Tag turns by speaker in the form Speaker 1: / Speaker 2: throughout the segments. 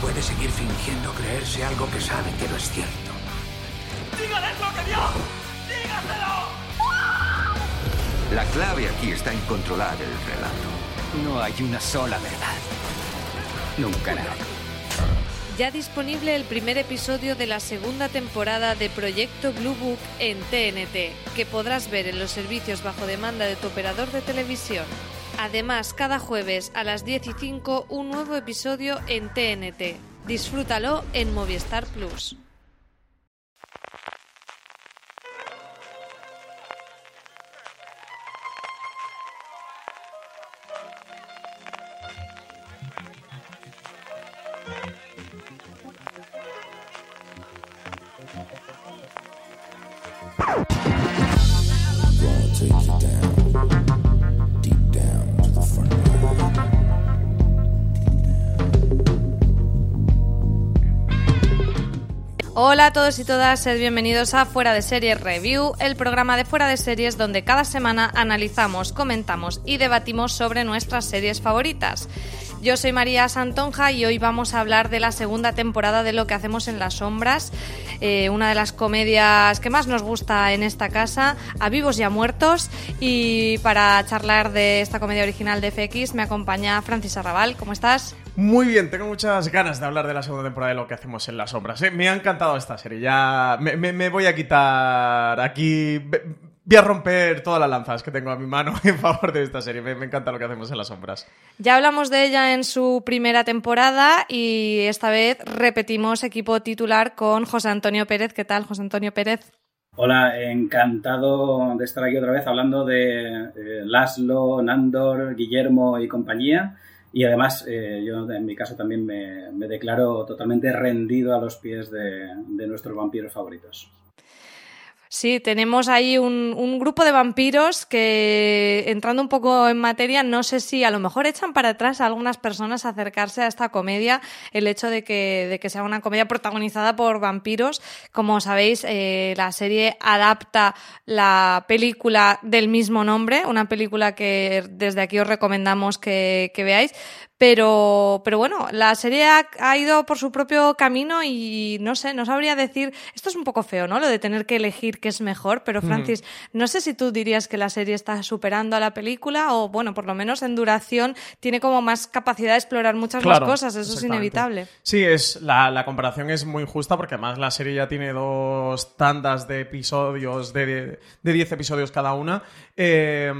Speaker 1: puede seguir fingiendo creerse algo que sabe que no es cierto?
Speaker 2: ¡Dígales lo que vio! ¡Dígaselo!
Speaker 3: La clave aquí está en controlar el relato. No hay una sola verdad. Nunca la hay.
Speaker 4: Ya disponible el primer episodio de la segunda temporada de Proyecto Blue Book en TNT, que podrás ver en los servicios bajo demanda de tu operador de televisión. Además, cada jueves a las 10 y 5 un nuevo episodio en TNT. Disfrútalo en Movistar Plus. A todos y todas, sed bienvenidos a Fuera de Series Review, el programa de Fuera de Series donde cada semana analizamos, comentamos y debatimos sobre nuestras series favoritas. Yo soy María Santonja y hoy vamos a hablar de la segunda temporada de Lo que hacemos en las sombras, eh, una de las comedias que más nos gusta en esta casa, A vivos y a muertos. Y para charlar de esta comedia original de FX me acompaña Francis Arrabal. ¿Cómo estás?
Speaker 5: Muy bien, tengo muchas ganas de hablar de la segunda temporada de lo que hacemos en las sombras. ¿eh? Me ha encantado esta serie. Ya me, voy a quitar aquí. Voy a romper todas las lanzas que tengo a mi mano en favor de esta serie. Me, me encanta lo que hacemos en las sombras.
Speaker 4: Ya hablamos de ella en su primera temporada y esta vez repetimos equipo titular con José Antonio Pérez. ¿Qué tal, José Antonio Pérez?
Speaker 6: Hola, encantado de estar aquí otra vez hablando de eh, Laszlo, Nandor, Guillermo y compañía. Y además, eh, yo en mi caso también me, me declaro totalmente rendido a los pies de, de nuestros vampiros favoritos.
Speaker 4: Sí, tenemos ahí un, un grupo de vampiros que, entrando un poco en materia, no sé si a lo mejor echan para atrás a algunas personas a acercarse a esta comedia, el hecho de que, de que sea una comedia protagonizada por vampiros. Como sabéis, eh, la serie adapta la película del mismo nombre, una película que desde aquí os recomendamos que, que veáis. Pero, pero bueno, la serie ha, ha ido por su propio camino y no sé, no sabría decir. Esto es un poco feo, ¿no? Lo de tener que elegir qué es mejor. Pero, Francis, no sé si tú dirías que la serie está superando a la película o, bueno, por lo menos en duración tiene como más capacidad de explorar muchas
Speaker 5: Claro,
Speaker 4: más cosas. Eso es inevitable.
Speaker 5: Sí, es, la, la comparación es muy injusta porque además la serie ya tiene dos tandas de episodios, de de 10 episodios cada una. Eh,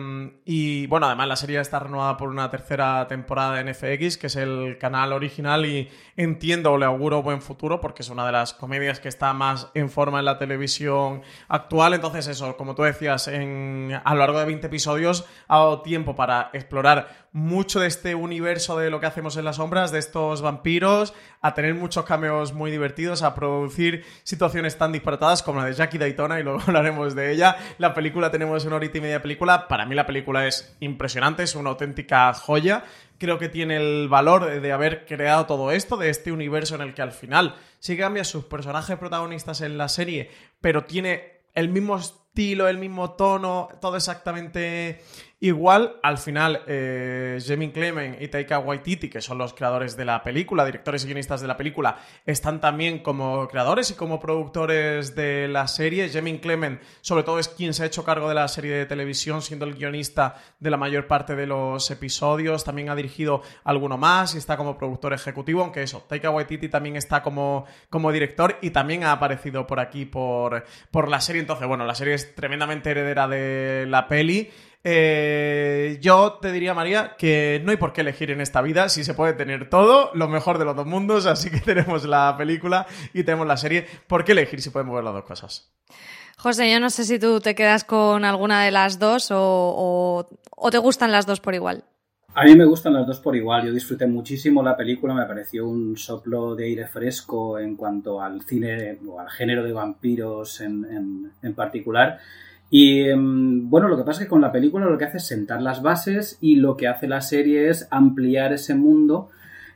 Speaker 5: y bueno, además la serie está renovada por una tercera temporada en Que es el canal original y entiendo o le auguro buen futuro porque es una de las comedias que está más en forma en la televisión actual. Entonces eso, como tú decías, a lo largo de 20 episodios ha dado tiempo para explorar mucho de este universo de lo que hacemos en las sombras, de estos vampiros, a tener muchos cameos muy divertidos, a producir situaciones tan disparatadas como la de Jackie Daytona y luego hablaremos de ella. La película tenemos una horita y media película. Para mí la película es impresionante, es una auténtica joya. Creo que tiene el valor de, haber creado todo esto, de este universo en el que al final sí cambia sus personajes protagonistas en la serie, pero tiene el mismo estilo, el mismo tono, todo exactamente igual. Al final, eh, Jemin Clement y Taika Waititi, que son los creadores de la película, directores y guionistas de la película, están también como creadores y como productores de la serie. Jemin Clement, sobre todo, es quien se ha hecho cargo de la serie de televisión, siendo el guionista de la mayor parte de los episodios. También ha dirigido alguno más y está como productor ejecutivo, aunque eso, Taika Waititi también está como, como director y también ha aparecido por aquí por, por la serie. Entonces, bueno, la serie es tremendamente heredera de la peli. Eh, yo te diría, María, que no hay por qué elegir en esta vida si se puede tener todo, lo mejor de los dos mundos, así que tenemos la película y tenemos la serie. ¿Por qué elegir si podemos ver las dos cosas?
Speaker 4: José, yo no sé si tú te quedas con alguna de las dos o, o- o te gustan las dos por igual.
Speaker 6: A mí me gustan las dos por igual. Yo disfruté muchísimo la película, me pareció un soplo de aire fresco en cuanto al cine o al género de vampiros en, en, particular. Y em, bueno, lo que pasa es que con la película lo que hace es sentar las bases y lo que hace la serie es ampliar ese mundo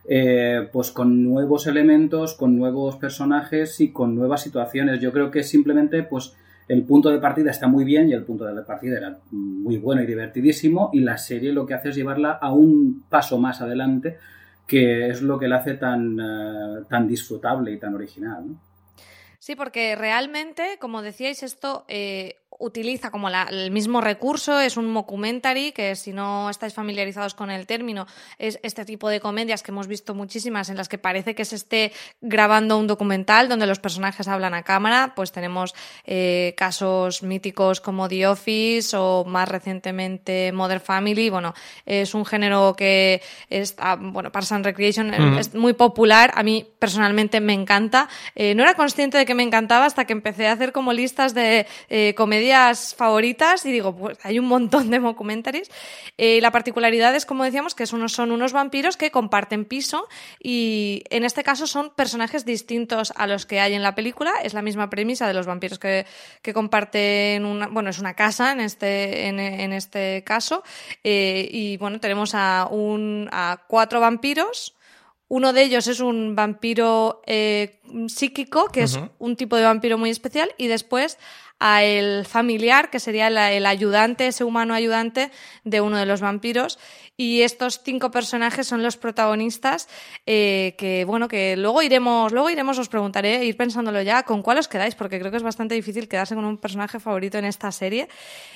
Speaker 6: eh, pues con nuevos elementos, con nuevos personajes y con nuevas situaciones. Yo creo que simplemente pues el punto de partida está muy bien y el punto de partida era muy bueno y divertidísimo y la serie lo que hace es llevarla a un paso más adelante que es lo que la hace tan, eh, tan disfrutable y tan original.
Speaker 4: Sí, porque realmente, como decíais, esto eh, utiliza como el mismo recurso, es un mockumentary, que si no estáis familiarizados con el término, es este tipo de comedias que hemos visto muchísimas en las que parece que se esté grabando un documental donde los personajes hablan a cámara, pues tenemos eh, casos míticos como The Office o más recientemente Mother Family, bueno, es un género que es, ah, bueno, Parks and Recreation es muy popular, a mí personalmente me encanta, eh, no era consciente de que me encantaba hasta que empecé a hacer como listas de eh, comedias favoritas y digo, pues hay un montón de documentaries. Eh, la particularidad es, como decíamos, que son, son unos vampiros que comparten piso y en este caso son personajes distintos a los que hay en la película. Es la misma premisa de los vampiros que, comparten una, bueno, es una casa en este, en, este caso. Eh, y bueno, tenemos a, un, a cuatro vampiros. Uno de ellos es un vampiro eh, psíquico, que es un tipo de vampiro muy especial, y después a el familiar, que sería el, ayudante, ese humano ayudante de uno de los vampiros. Y estos cinco personajes son los protagonistas, eh, que bueno, que luego iremos, luego iremos, os preguntaré, ir pensándolo ya, con cuál os quedáis, porque creo que es bastante difícil quedarse con un personaje favorito en esta serie.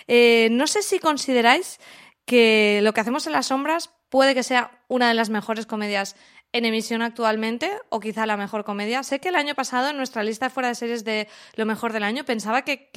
Speaker 4: Eh, no sé si consideráis que lo que hacemos en las sombras puede que sea una de las mejores comedias en emisión actualmente o quizá la mejor comedia. Sé que el año pasado en nuestra lista de fuera de series de lo mejor del año pensaba que,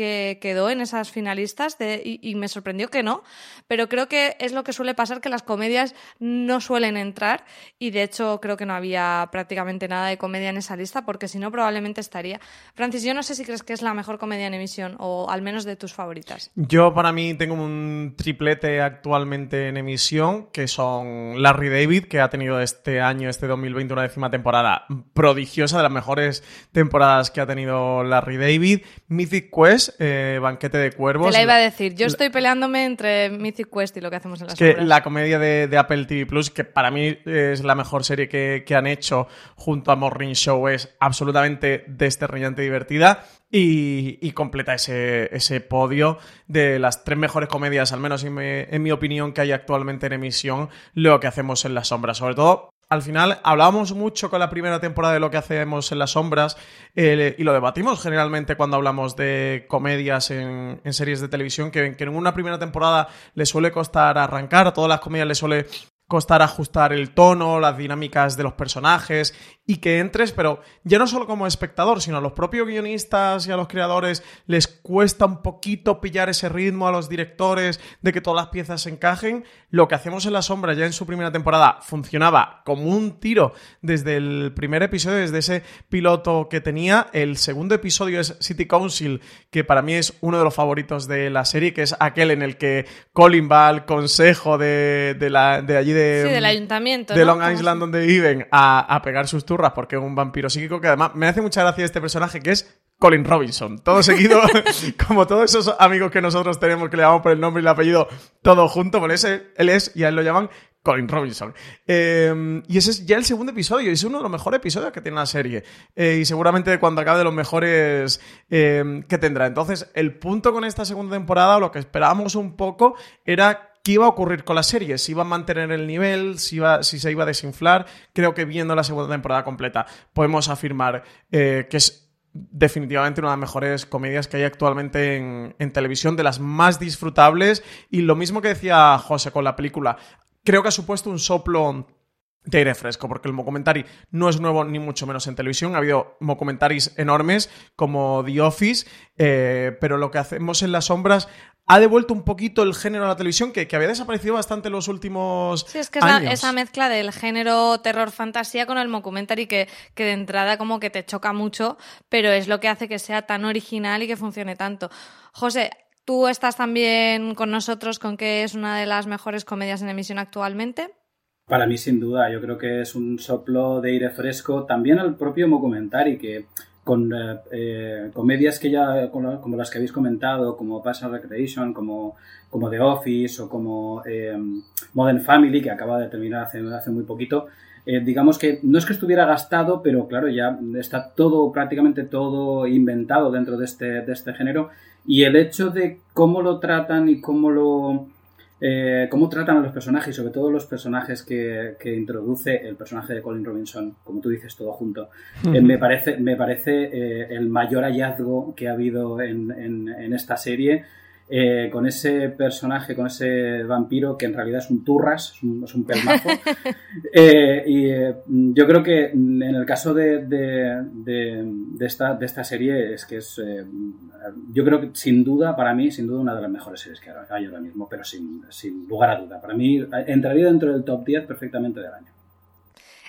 Speaker 4: quedó en esas finalistas y, me sorprendió que no, pero creo que es lo que suele pasar que las comedias no suelen entrar y de hecho creo que no había prácticamente nada de comedia en esa lista porque si no probablemente estaría. Francis, yo no sé si crees que es la mejor comedia en emisión o al menos de tus favoritas.
Speaker 5: Yo para mí tengo un triplete actualmente en emisión que son Larry David que ha tenido este año este 2020 una décima temporada prodigiosa, de las mejores temporadas que ha tenido Larry David. Mythic Quest, eh, Banquete de Cuervos.
Speaker 4: Te la iba a decir, yo estoy peleándome entre Mythic Quest y lo que hacemos en las
Speaker 5: que La comedia de, Apple TV Plus, que para mí es la mejor serie que, han hecho junto a Morning Show, es absolutamente desterrillante y divertida. Y, completa ese, ese, podio de las tres mejores comedias, al menos en mi, en mi, opinión, que hay actualmente en emisión, lo que hacemos en la sombra. Sobre todo al final hablábamos mucho con la primera temporada de lo que hacemos en las sombras eh, y lo debatimos generalmente cuando hablamos de comedias en, series de televisión, que, que, en una primera temporada le suele costar arrancar, a todas las comedias le suele costar ajustar el tono, las dinámicas de los personajes y que entres, pero ya no solo como espectador, sino a los propios guionistas y a los creadores les cuesta un poquito pillar ese ritmo, a los directores de que todas las piezas se encajen. Lo que hacemos en La Sombra ya en su primera temporada funcionaba como un tiro desde el primer episodio, desde ese piloto que tenía. El segundo episodio es City Council, que para mí es uno de los favoritos de la serie, que es aquel en el que Colin va al consejo de, la, de allí de
Speaker 4: sí, del ayuntamiento.
Speaker 5: De Long Island, donde viven, a, pegar sus porque es un vampiro psíquico que además me hace mucha gracia este personaje que es Colin Robinson. Todo seguido, como todos esos amigos que nosotros tenemos que le llamamos por el nombre y el apellido todo junto, por ese, él es, y a él lo llaman Colin Robinson. Eh, y ese es ya el segundo episodio, y es uno de los mejores episodios que tiene la serie. Eh, y seguramente cuando acabe de los mejores eh, que tendrá. Entonces, el punto con esta segunda temporada, lo que esperábamos un poco, era qué iba a ocurrir con la serie, si iba a mantener el nivel, si, si se iba a desinflar. Creo que viendo la segunda temporada completa podemos afirmar eh, que es definitivamente una de las mejores comedias que hay actualmente en, televisión, de las más disfrutables. Y lo mismo que decía José con la película, creo que ha supuesto un soplo de aire fresco, porque el mockumentary no es nuevo ni mucho menos en televisión. Ha habido mockumentaries enormes como The Office, eh, pero lo que hacemos en las sombras ha devuelto un poquito el género a la televisión que, había desaparecido bastante en los últimos
Speaker 4: Sí, es que
Speaker 5: es
Speaker 4: esa mezcla del género terror-fantasía con el mockumentary que, que de entrada como que te choca mucho, pero es lo que hace que sea tan original y que funcione tanto. José, ¿Tú estás también con nosotros con que es una de las mejores comedias en emisión actualmente?
Speaker 6: Para mí, sin duda, yo creo que es un soplo de aire fresco. También al propio Mocumentari, que con eh, eh, comedias que ya, como, las que habéis comentado, como Pass Recreation, como, como The Office o como eh, Modern Family, que acaba de terminar hace, hace muy poquito, digamos que no es que estuviera gastado, pero claro, ya está todo, prácticamente todo inventado dentro de este, de este género. Y el hecho de cómo lo tratan y cómo lo eh, cómo tratan a los personajes, sobre todo los personajes que, introduce el personaje de Colin Robinson, como tú dices, todo junto. Eh, me parece, me parece eh, el mayor hallazgo que ha habido en, en esta serie eh, con ese personaje, con ese vampiro que en realidad es un turras, es un, es pelmazo. Eh, y eh, yo creo que en el caso de, de, esta, de esta serie es que es, yo creo que sin duda, para mí, sin duda una de las mejores series que hay ahora mismo, pero sin, sin lugar a duda. Para mí entraría dentro del top 10 perfectamente del año.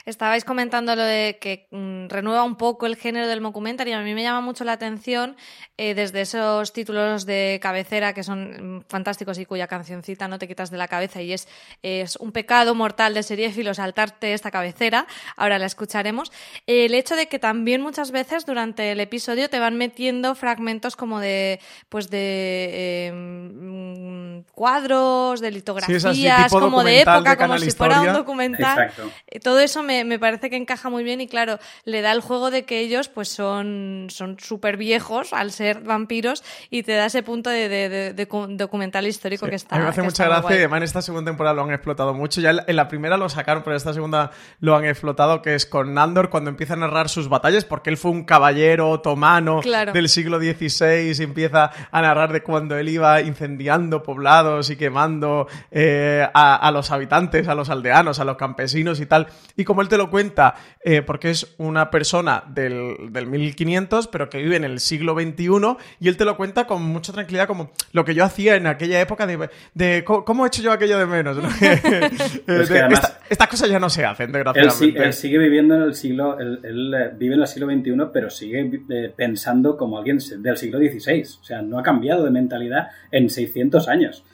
Speaker 4: Estabais comentando lo de que mm, renueva un poco el género del mockumentary. A mí me llama mucho la atención eh, desde esos títulos de cabecera que son mm, fantásticos y cuya cancioncita no te quitas de la cabeza y es, es un pecado mortal de seriéfilo saltarte esta cabecera. Ahora la escucharemos. el hecho de que también muchas veces durante el episodio te van metiendo fragmentos como de, pues de em, cuadros, de litografías, como de época, como si fuera un documental. Eh, todo eso me me, parece que encaja muy bien y claro, le da el juego de que ellos pues son súper viejos al ser vampiros y te da ese punto de, documental histórico que está.
Speaker 5: A mí me hace mucha gracia y además en esta segunda temporada lo han explotado mucho. Ya en la primera lo sacaron, pero en esta segunda lo han explotado, que es con Nandor cuando empieza a narrar sus batallas, porque él fue un caballero otomano del siglo XVI y empieza a narrar de cuando él iba incendiando poblados y quemando eh, a, a los habitantes, a los aldeanos, a los campesinos y tal. Y como él te lo cuenta, eh, porque es una persona del, del, 1500, pero que vive en el siglo XXI, y él te lo cuenta con mucha tranquilidad, como lo que yo hacía en aquella época de, de ¿cómo he hecho yo aquello de menos? estas cosas ya no se hacen, desgraciadamente.
Speaker 6: Él, sigue viviendo en el siglo, él, eh, vive en el siglo XXI, pero sigue eh, pensando como alguien del siglo XVI. O sea, no ha cambiado de mentalidad en 600 años.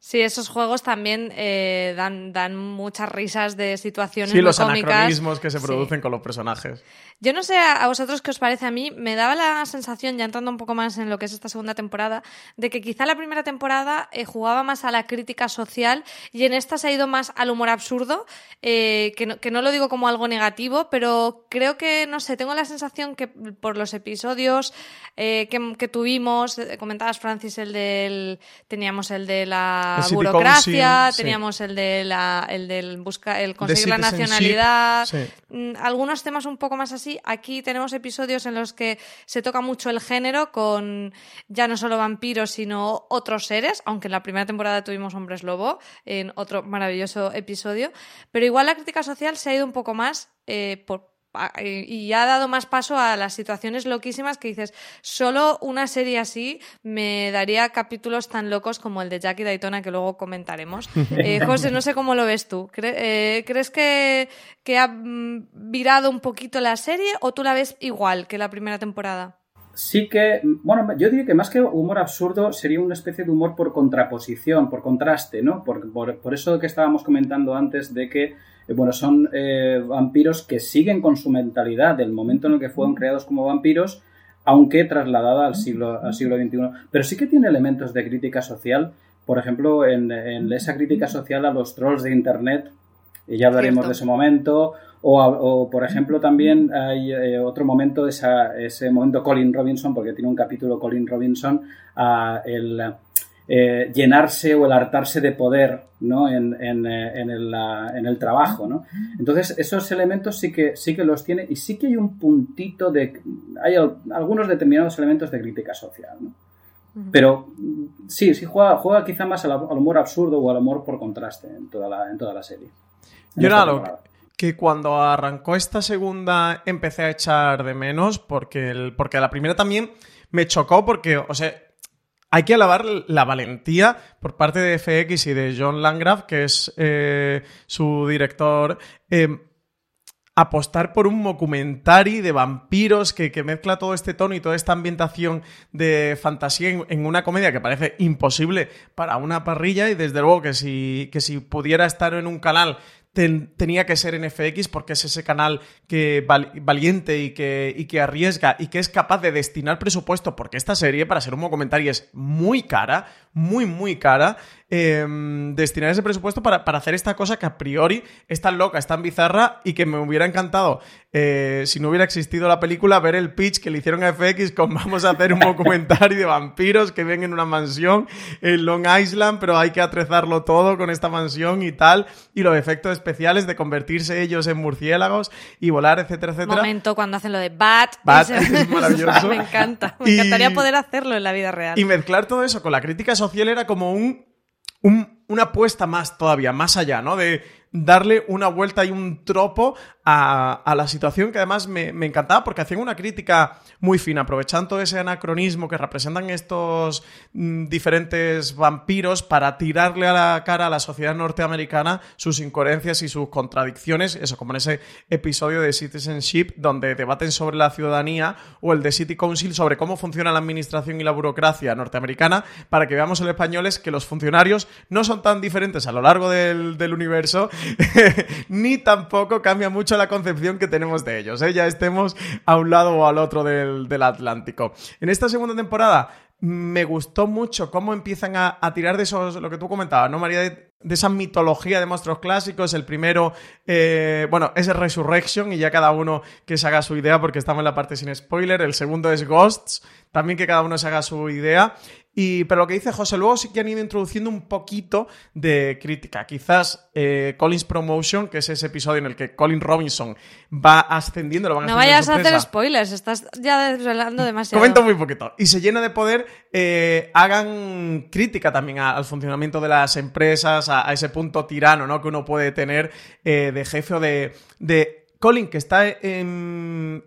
Speaker 4: Sí, esos juegos también eh, dan, dan muchas risas de situaciones
Speaker 5: sí, los anacronismos que se producen con los personajes.
Speaker 4: Yo no sé a vosotros qué os parece. A mí, me daba la sensación, ya entrando un poco más en lo que es esta segunda temporada, de que quizá la primera temporada eh, jugaba más a la crítica social y en esta se ha ido más al humor absurdo, eh, que, no, que no lo digo como algo negativo, pero creo que, no sé, tengo la sensación que por los episodios que, que, tuvimos, comentabas Francis el del, teníamos el de la burocracia, teníamos el de la, el del busca, el conseguir la nacionalidad, mm, algunos temas un poco más así. Aquí tenemos episodios en los que se toca mucho el género con ya no solo vampiros, sino otros seres, aunque en la primera temporada tuvimos hombres lobo, en otro maravilloso episodio. Pero igual la crítica social se ha ido un poco más eh, por y ha dado más paso a las situaciones loquísimas que dices, solo una serie así me daría capítulos tan locos como el de Jackie Daytona que luego comentaremos. Eh, José, no sé cómo lo ves tú. Eh, ¿Crees que, que ha mm, virado un poquito la serie o tú la ves igual que la primera temporada?
Speaker 6: Sí que, bueno, yo diría que más que humor absurdo sería una especie de humor por contraposición, por contraste, ¿no? Por, por, por eso que estábamos comentando antes de que eh, bueno, son eh, vampiros que siguen con su mentalidad del momento en el que fueron creados como vampiros, aunque trasladada al siglo, al siglo XXI. Pero sí que tiene elementos de crítica social, por ejemplo, en, esa crítica social a los trolls de Internet, ya hablaremos de ese momento, o, por ejemplo también hay eh, otro momento, ese momento Colin Robinson, porque tiene un capítulo Colin Robinson, a el eh, llenarse o el hartarse de poder ¿no? en, en, eh, en, el, en, el, trabajo. ¿no? Entonces, esos elementos sí que, sí que los tiene y sí que hay un puntito de... Hay algunos determinados elementos de crítica social. ¿no? Pero sí, sí juega, juega quizá más al, humor absurdo o al humor por contraste en toda la, en toda la serie.
Speaker 5: Yo nada, que cuando arrancó esta segunda empecé a echar de menos porque, el, porque la primera también me chocó porque, o sea, hay que alabar la valentía por parte de FX y de John Landgraf, que es eh, su director, eh, apostar por un documentary de vampiros que, mezcla todo este tono y toda esta ambientación de fantasía en, una comedia que parece imposible para una parrilla y desde luego que si, que si pudiera estar en un canal tenía que ser en FX porque es ese canal que valiente y que, y que arriesga y que es capaz de destinar presupuesto porque esta serie para ser un comentario es muy cara, muy muy cara Em, destinar ese presupuesto para, hacer esta cosa que a priori es tan loca, es tan bizarra y que me hubiera encantado, eh, si no hubiera existido la película, ver el pitch que le hicieron a FX con vamos a hacer un documentario de vampiros que ven en una mansión en Long Island, pero hay que atrezarlo todo con esta mansión y tal, y los efectos especiales de convertirse ellos en murciélagos y volar, etcétera, etcétera.
Speaker 4: Momento cuando hacen lo de Bat.
Speaker 5: Bat es maravilloso.
Speaker 4: me encanta, me encantaría poder hacerlo en la vida real.
Speaker 5: Y mezclar todo eso con la crítica social era como un una apuesta más todavía, más allá, ¿no? De darle una vuelta y un tropo a, la situación que además me, encantaba porque hacían una crítica muy fina, aprovechando ese anacronismo que representan estos mm, diferentes vampiros para tirarle a la cara a la sociedad norteamericana sus incoherencias y sus contradicciones, eso como en ese episodio de Citizenship donde debaten sobre la ciudadanía o el de City Council sobre cómo funciona la administración y la burocracia norteamericana para que veamos en españoles que los funcionarios no son tan diferentes a lo largo del universo ni tampoco cambia mucho la concepción que tenemos de ellos, ¿eh? ya estemos a un lado o al otro del, Atlántico. En esta segunda temporada me gustó mucho cómo empiezan a, tirar de esos, lo que tú comentabas, ¿no, María? De, esa mitología de monstruos clásicos. El primero, eh, bueno, es Resurrection y ya cada uno que se haga su idea porque estamos en la parte sin spoiler. El segundo es Ghosts, también que cada uno se haga su idea. Y, pero lo que dice José, luego sí que han ido introduciendo un poquito de crítica. Quizás eh, Collins Promotion, que es ese episodio en el que Colin Robinson va ascendiendo, lo van
Speaker 4: No vayas a hacer spoilers, estás ya desvelando demasiado.
Speaker 5: Comento muy poquito. Y se llena de poder, eh, hagan crítica también al funcionamiento de las empresas, a, ese punto tirano ¿no? que uno puede tener eh, de jefe o de, de Colin, que está en,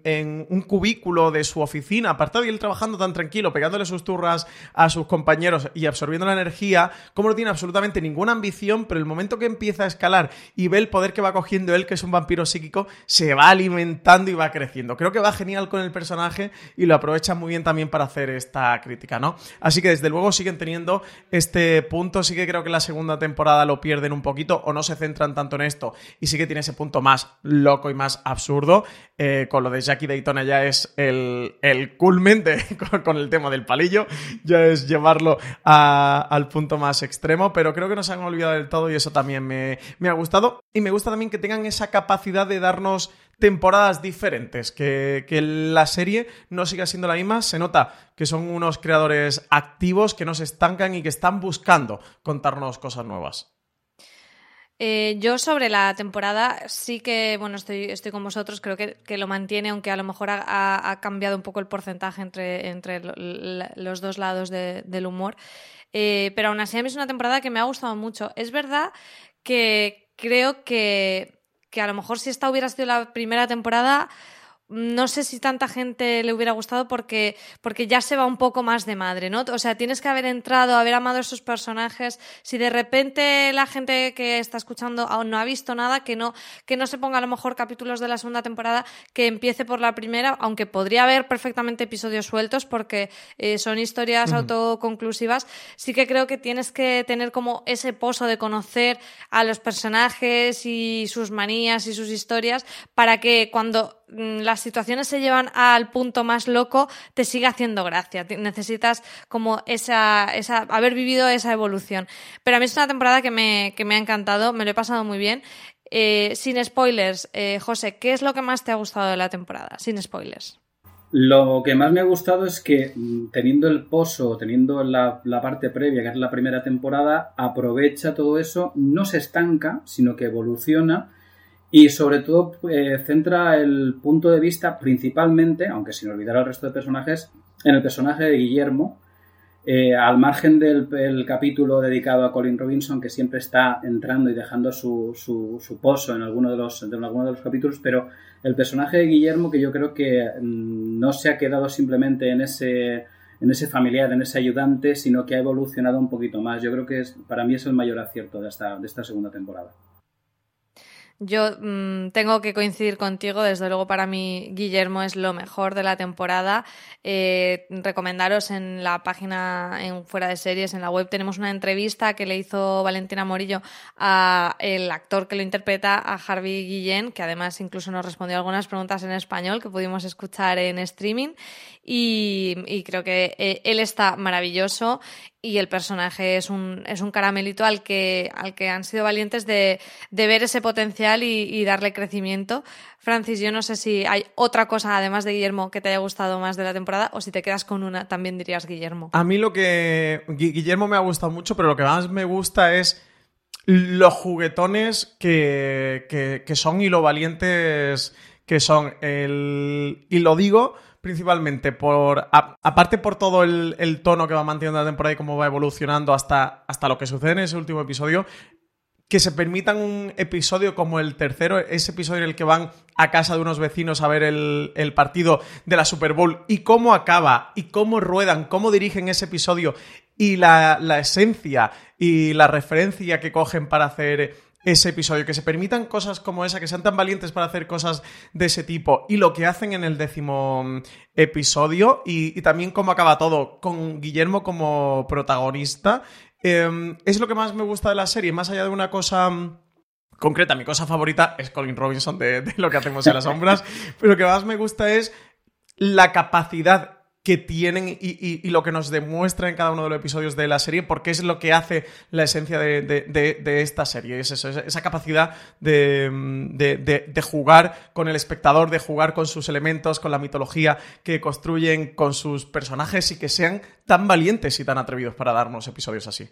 Speaker 5: un cubículo de su oficina, apartado y él trabajando tan tranquilo, pegándole sus turras a sus compañeros y absorbiendo la energía, como no tiene absolutamente ninguna ambición, pero el momento que empieza a escalar y ve el poder que va cogiendo él, que es un vampiro psíquico, se va alimentando y va creciendo. Creo que va genial con el personaje y lo aprovecha muy bien también para hacer esta crítica, ¿no? Así que desde luego siguen teniendo este punto, sí que creo que la segunda temporada lo pierden un poquito o no se centran tanto en esto y sí que tiene ese punto más loco y más más absurdo. Eh, con lo de Jackie Daytona ya es el, el culmen con, el tema del palillo, ya es llevarlo al punto más extremo, pero creo que no se han olvidado del todo y eso también me, ha gustado. Y me gusta también que tengan esa capacidad de darnos temporadas diferentes, que, que, la serie no siga siendo la misma, se nota que son unos creadores activos que no se estancan y que están buscando contarnos cosas nuevas.
Speaker 4: Eh, yo sobre la temporada sí que, bueno, estoy, estoy con vosotros, creo que, lo mantiene, aunque a lo mejor ha, cambiado un poco el porcentaje entre, entre los dos lados del humor. Eh, pero aún así a mí es una temporada que me ha gustado mucho. Es verdad que creo que, que a lo mejor si esta hubiera sido la primera temporada no sé si tanta gente le hubiera gustado porque, porque ya se va un poco más de madre, ¿no? O sea, tienes que haber entrado, haber amado a esos personajes. Si de repente la gente que está escuchando aún no ha visto nada, que no, que no se ponga a lo mejor capítulos de la segunda temporada, que empiece por la primera, aunque podría haber perfectamente episodios sueltos porque eh, son historias autoconclusivas, sí que creo que tienes que tener como ese pozo de conocer a los personajes y sus manías y sus historias para que cuando las situaciones se llevan al punto más loco, te sigue haciendo gracia. Necesitas como esa, esa, haber vivido esa evolución. Pero a mí es una temporada que me, que me ha encantado, me lo he pasado muy bien. Eh, sin spoilers, eh, José, ¿qué es lo que más te ha gustado de la temporada? Sin spoilers.
Speaker 6: Lo que más me ha gustado es que mm, teniendo el pozo, teniendo la, la, parte previa, que es la primera temporada, aprovecha todo eso, no se estanca, sino que evoluciona y sobre todo eh, centra el punto de vista principalmente, aunque sin olvidar al resto de personajes, en el personaje de Guillermo, eh, al margen del capítulo dedicado a Colin Robinson, que siempre está entrando y dejando su, su, pozo en alguno de, los, de alguno de los capítulos, pero el personaje de Guillermo, que yo creo que mm, no se ha quedado simplemente en ese, en ese familiar, en ese ayudante, sino que ha evolucionado un poquito más. Yo creo que es, para mí es el mayor acierto de esta, de esta segunda temporada.
Speaker 4: Yo mm, tengo que coincidir contigo, desde luego para mí Guillermo es lo mejor de la temporada. Eh, recomendaros en la página en Fuera de Series, en la web, tenemos una entrevista que le hizo Valentina Morillo a el actor que lo interpreta, a Harvey Guillén, que además incluso nos respondió algunas preguntas en español que pudimos escuchar en streaming. Y, creo que eh, él está maravilloso y el personaje es un, es un caramelito al que, al que han sido valientes de, de ver ese potencial y, darle crecimiento. Francis, yo no sé si hay otra cosa, además de Guillermo, que te haya gustado más de la temporada, o si te quedas con una, también dirías Guillermo.
Speaker 5: A mí lo que. Guillermo me ha gustado mucho, pero lo que más me gusta es los juguetones que, que, que son y lo valientes que son. El, y lo digo principalmente por. aparte por todo el, tono que va manteniendo la temporada y cómo va evolucionando hasta, hasta lo que sucede en ese último episodio. Que se permitan un episodio como el tercero, ese episodio en el que van a casa de unos vecinos a ver el, partido de la Super Bowl y cómo acaba y cómo ruedan, cómo dirigen ese episodio y la, la esencia y la referencia que cogen para hacer ese episodio, que se permitan cosas como esa, que sean tan valientes para hacer cosas de ese tipo y lo que hacen en el décimo mm, episodio y, también cómo acaba todo con Guillermo como protagonista, em, es lo que más me gusta de la serie, más allá de una cosa mm, concreta, mi cosa favorita es Colin Robinson de, de lo que hacemos en las sombras, pero lo que más me gusta es la capacidad que tienen y, lo que nos demuestra en cada uno de los episodios de la serie, porque es lo que hace la esencia de, esta serie. Es esa capacidad de, jugar con el espectador, de jugar con sus elementos, con la mitología que construyen, con sus personajes y que sean tan valientes y tan atrevidos para darnos episodios así.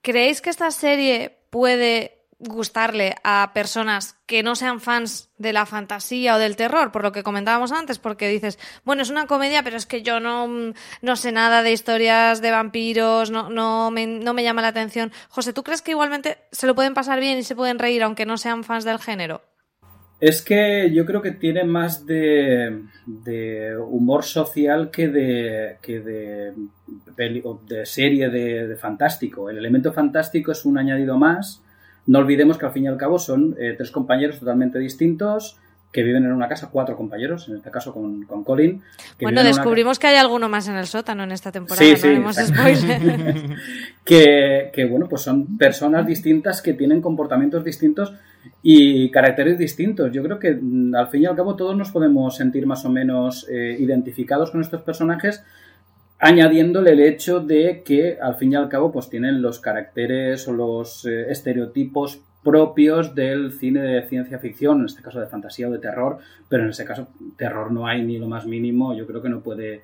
Speaker 4: ¿Creéis que esta serie puede gustarle a personas que no sean fans de la fantasía o del terror, por lo que comentábamos antes, porque dices, bueno, es una comedia, pero es que yo no, no sé nada de historias de vampiros, no, no, me, no me llama la atención. José, ¿tú crees que igualmente se lo pueden pasar bien y se pueden reír aunque no sean fans del género?
Speaker 6: Es que yo creo que tiene más de, humor social que de, que de, serie de fantástico. El elemento fantástico es un añadido más no olvidemos que al fin y al cabo son eh, tres compañeros totalmente distintos que viven en una casa, cuatro compañeros, en este caso con, con Colin.
Speaker 4: bueno, descubrimos que hay alguno más en el sótano en esta temporada, sí, sí,
Speaker 6: que, que, bueno, pues son personas distintas que tienen comportamientos distintos y caracteres distintos. Yo creo que mm, al fin y al cabo todos nos podemos sentir más o menos eh, identificados con estos personajes añadiéndole el hecho de que al fin y al cabo pues tienen los caracteres o los eh, estereotipos propios del cine de ciencia ficción, en este caso de fantasía o de terror, pero en este caso terror no hay ni lo más mínimo, yo creo que no puede...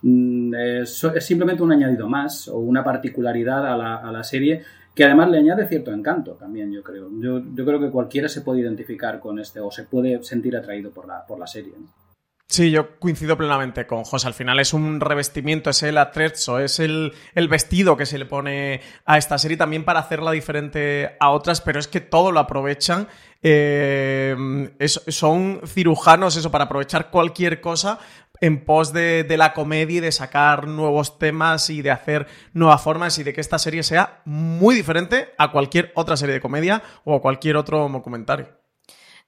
Speaker 6: Mm, es, simplemente un añadido más o una particularidad a la, a la, serie que además le añade cierto encanto también, yo creo. Yo, yo, creo que cualquiera se puede identificar con este o se puede sentir atraído por la, por la serie.
Speaker 5: Sí, yo coincido plenamente con José. Al final es un revestimiento, es el atrezzo, es el, vestido que se le pone a esta serie también para hacerla diferente a otras, pero es que todo lo aprovechan. Eh, son cirujanos, eso, para aprovechar cualquier cosa en pos de, de, la comedia y de sacar nuevos temas y de hacer nuevas formas y de que esta serie sea muy diferente a cualquier otra serie de comedia o a cualquier otro documentario.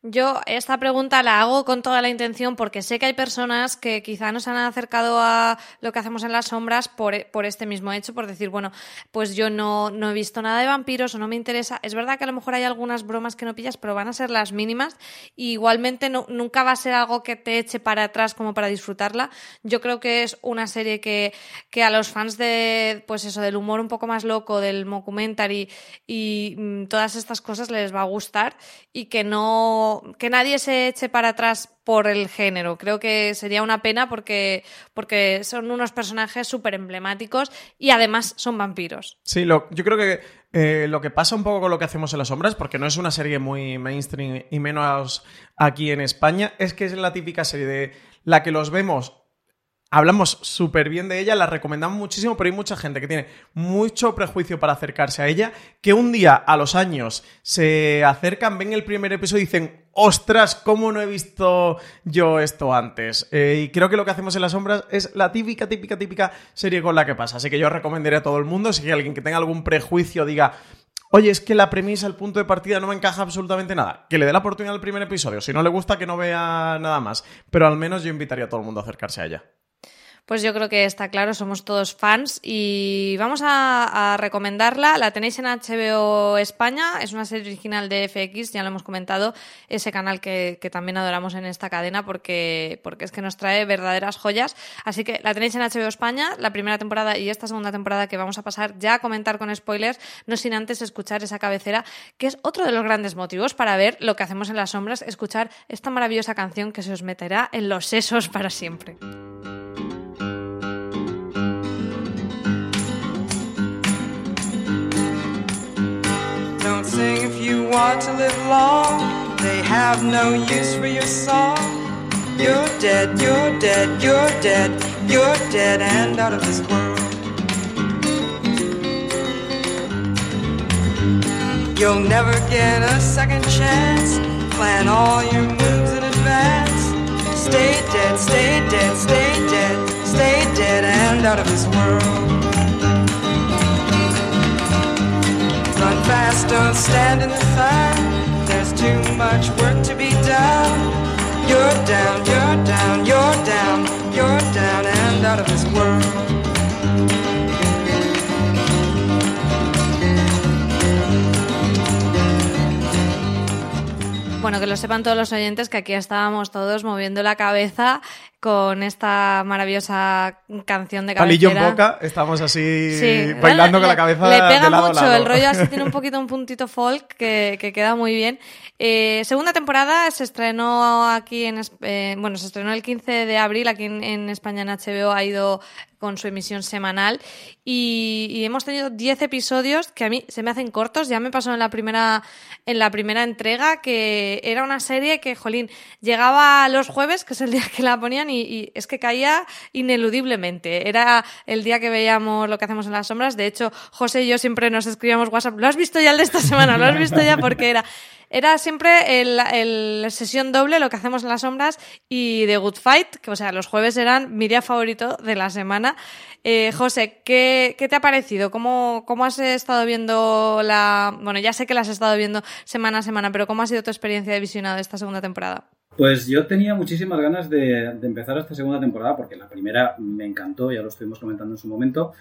Speaker 4: Yo esta pregunta la hago con toda la intención porque sé que hay personas que quizá nos han acercado a lo que hacemos en las sombras por, por este mismo hecho, por decir, bueno, pues yo no, no, he visto nada de vampiros o no me interesa. Es verdad que a lo mejor hay algunas bromas que no pillas, pero van a ser las mínimas. Y igualmente no, nunca va a ser algo que te eche para atrás como para disfrutarla. Yo creo que es una serie que, que a los fans de, pues eso, del humor un poco más loco, del mockumentary y mm, todas estas cosas les va a gustar y que no que nadie se eche para atrás por el género. Creo que sería una pena porque, porque son unos personajes súper emblemáticos y además son vampiros.
Speaker 5: Sí, lo, yo creo que eh, lo que pasa un poco con lo que hacemos en las sombras, porque no es una serie muy mainstream y menos aquí en España, es que es la típica serie de la que los vemos hablamos súper bien de ella, la recomendamos muchísimo, pero hay mucha gente que tiene mucho prejuicio para acercarse a ella, que un día a los años se acercan, ven el primer episodio y dicen, ostras, ¿cómo no he visto yo esto antes? Eh, y creo que lo que hacemos en las sombras es la típica, típica, típica serie con la que pasa. Así que yo recomendaría a todo el mundo, si hay alguien que tenga algún prejuicio, diga, oye, es que la premisa, el punto de partida no me encaja absolutamente nada, que le dé la oportunidad al primer episodio. Si no le gusta, que no vea nada más. Pero al menos yo invitaría a todo el mundo a acercarse a ella.
Speaker 4: Pues yo creo que está claro, somos todos fans y vamos a, recomendarla. La tenéis en HBO España, es una serie original de FX, ya lo hemos comentado, ese canal que, también adoramos en esta cadena porque, porque es que nos trae verdaderas joyas. Así que la tenéis en HBO España, la primera temporada y esta segunda temporada que vamos a pasar ya a comentar con spoilers, no sin antes escuchar esa cabecera, que es otro de los grandes motivos para ver lo que hacemos en las sombras, escuchar esta maravillosa canción que se os meterá en los sesos para siempre. Sing if you want to live long. They have no use for your song. You're dead, you're dead, you're dead, you're dead and out of this world. You'll never get a second chance. Plan all your moves in advance. Stay dead, stay dead, stay dead, stay dead and out of this world. Fast, don't stand in the sun. There's too much work to be done. You're down, you're down, you're down, you're down and out of this world. Bueno, que lo sepan todos los oyentes que aquí estábamos todos moviendo la cabeza con esta maravillosa canción de cabecera.
Speaker 5: Palillo en boca, estamos así bailando con la cabeza
Speaker 4: Le pega
Speaker 5: lado
Speaker 4: mucho,
Speaker 5: a lado.
Speaker 4: el rollo así tiene un poquito un puntito folk que, que queda muy bien. Eh, segunda temporada se estrenó aquí en... Eh, bueno, se estrenó el 15 de abril aquí en, en España en HBO, ha ido con su emisión semanal y, y, hemos tenido 10 episodios que a mí se me hacen cortos, ya me pasó en la primera en la primera entrega que era una serie que, jolín, llegaba los jueves, que es el día que la ponían y, y es que caía ineludiblemente. Era el día que veíamos lo que hacemos en las sombras, de hecho, José y yo siempre nos escribíamos WhatsApp, ¿lo has visto ya el de esta semana? ¿Lo has visto ya? Porque era era siempre el, el, sesión doble, lo que hacemos en las sombras, y The Good Fight, que o sea, los jueves eran mi día favorito de la semana. Eh, José, ¿qué, ¿qué, te ha parecido? ¿Cómo, ¿Cómo has estado viendo la... Bueno, ya sé que la has estado viendo semana a semana, pero ¿cómo ha sido tu experiencia de visionado de esta segunda temporada?
Speaker 6: Pues yo tenía muchísimas ganas de, empezar esta segunda temporada, porque la primera me encantó, ya lo estuvimos comentando en su momento,